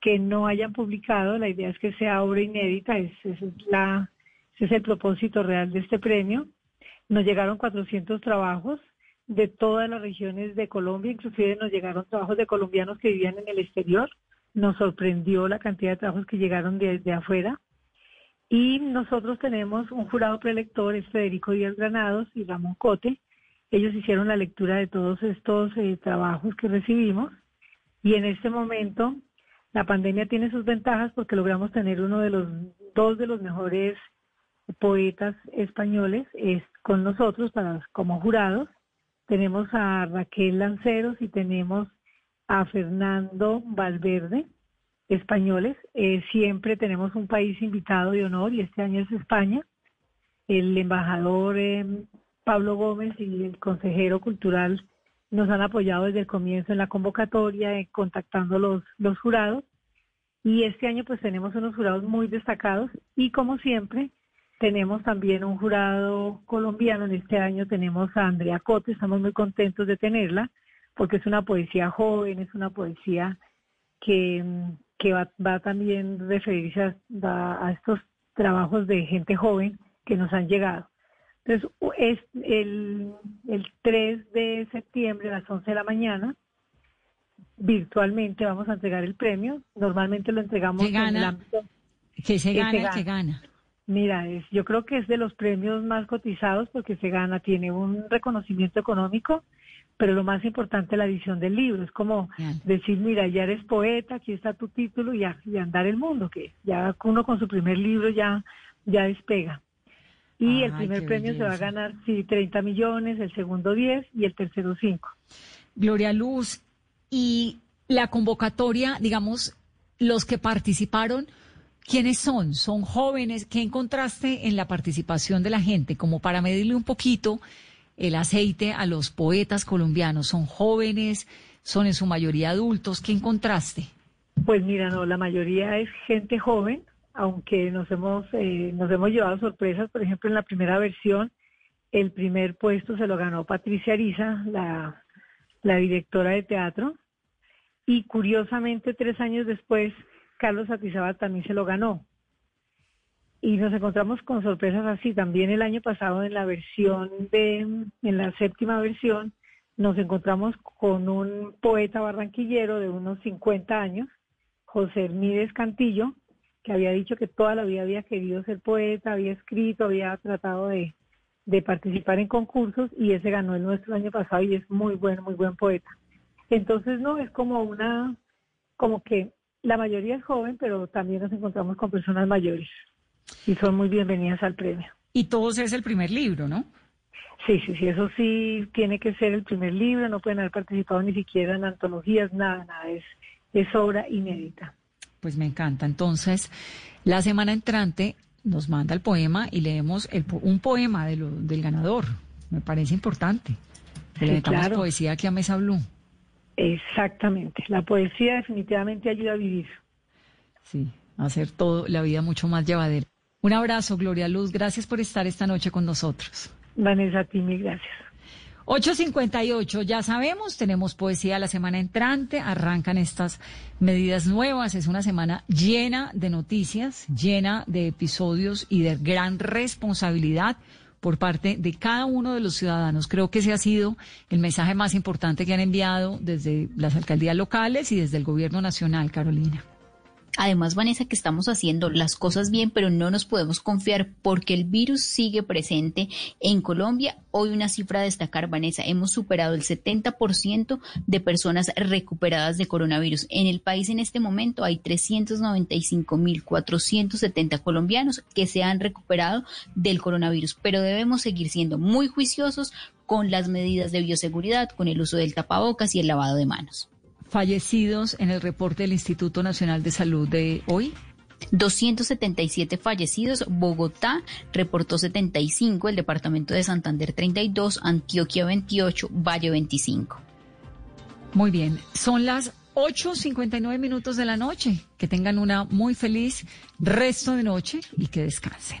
que no hayan publicado. La idea es que sea obra inédita, es, es la, ese es el propósito real de este premio. Nos llegaron 400 trabajos de todas las regiones de Colombia, inclusive nos llegaron trabajos de colombianos que vivían en el exterior. Nos sorprendió la cantidad de trabajos que llegaron desde afuera. Y nosotros tenemos un jurado prelector, es Federico Díaz Granados y Ramón Cote. Ellos hicieron la lectura de todos estos eh, trabajos que recibimos. Y en este momento la pandemia tiene sus ventajas porque logramos tener uno de los dos de los mejores poetas españoles es con nosotros para, como jurados. Tenemos a Raquel Lanceros y tenemos a Fernando Valverde, españoles. Eh, siempre tenemos un país invitado de honor y este año es España. El embajador eh, Pablo Gómez y el consejero cultural nos han apoyado desde el comienzo en la convocatoria, eh, contactando los, los jurados. Y este año pues tenemos unos jurados muy destacados y como siempre tenemos también un jurado colombiano, en este año tenemos a Andrea Cote, estamos muy contentos de tenerla, porque es una poesía joven, es una poesía que, que va, también referirse a, a- a estos trabajos de gente joven que nos han llegado. Entonces, es el, el 3 de septiembre a las 11 de la mañana, virtualmente vamos a entregar el premio. Normalmente lo entregamos ¿Qué en el ámbito Que se gana que gana. Mira, es, yo creo que es de los premios más cotizados porque se gana, tiene un reconocimiento económico, pero lo más importante la edición del libro. Es como decir, mira, ya eres poeta, aquí está tu título y, a- y andar el mundo, que ya uno con su primer libro ya, ya despega. Y el primer premio se va a ganar, sí, 30 millones, el segundo 10 y el tercero 5. Gloria Luz, y la convocatoria, digamos, los que participaron, ¿quiénes son? ¿Son jóvenes? ¿Qué encontraste en la participación de la gente? Como para medirle un poquito el aceite a los poetas colombianos. ¿Son jóvenes? ¿Son en su mayoría adultos? ¿Qué encontraste? Pues mira, no, la mayoría es gente joven, aunque nos hemos, eh, nos hemos llevado sorpresas. Por ejemplo, en la primera versión, el primer puesto se lo ganó Patricia Ariza, la, la directora de teatro. Y curiosamente, tres años después, Carlos Atizaba también se lo ganó. Y nos encontramos con sorpresas así. También el año pasado, en la versión de, en la séptima versión, nos encontramos con un poeta barranquillero de unos 50 años, José Hermídez Cantillo, que había dicho que toda la vida había querido ser poeta, había escrito, había tratado de, de participar en concursos y ese ganó el nuestro el año pasado y es muy bueno, muy buen poeta. Entonces, no, es como una, como que la mayoría es joven, pero también nos encontramos con personas mayores y son muy bienvenidas al premio. Y todos es el primer libro, ¿no? Sí, sí, sí, eso sí tiene que ser el primer libro, no pueden haber participado ni siquiera en antologías, nada, nada, es, es obra inédita. Pues me encanta. Entonces, la semana entrante nos manda el poema y leemos el un poema de lo- del ganador. Me parece importante. Le metamos claro. poesía aquí a Mesa Blue. Exactamente, la poesía definitivamente ayuda a vivir. Sí, a hacer todo la vida mucho más llevadera. Un abrazo, Gloria Luz. Gracias por estar esta noche con nosotros. Vanessa, a ti mil gracias. 8.58, ya sabemos, tenemos poesía la semana entrante, arrancan estas medidas nuevas, es una semana llena de noticias, llena de episodios y de gran responsabilidad por parte de cada uno de los ciudadanos. Creo que ese ha sido el mensaje más importante que han enviado desde las alcaldías locales y desde el gobierno nacional, Carolina. Además, Vanessa, que estamos haciendo las cosas bien, pero no nos podemos confiar porque el virus sigue presente en Colombia. Hoy una cifra a destacar, Vanessa, hemos superado el 70% de personas recuperadas de coronavirus. En el país en este momento hay 395.470 colombianos que se han recuperado del coronavirus, pero debemos seguir siendo muy juiciosos con las medidas de bioseguridad, con el uso del tapabocas y el lavado de manos. Fallecidos en el reporte del Instituto Nacional de Salud de hoy. 277 fallecidos, Bogotá reportó 75, el departamento de Santander 32, Antioquia 28, Valle 25. Muy bien, son las 8.59 minutos de la noche. Que tengan una muy feliz resto de noche y que descansen.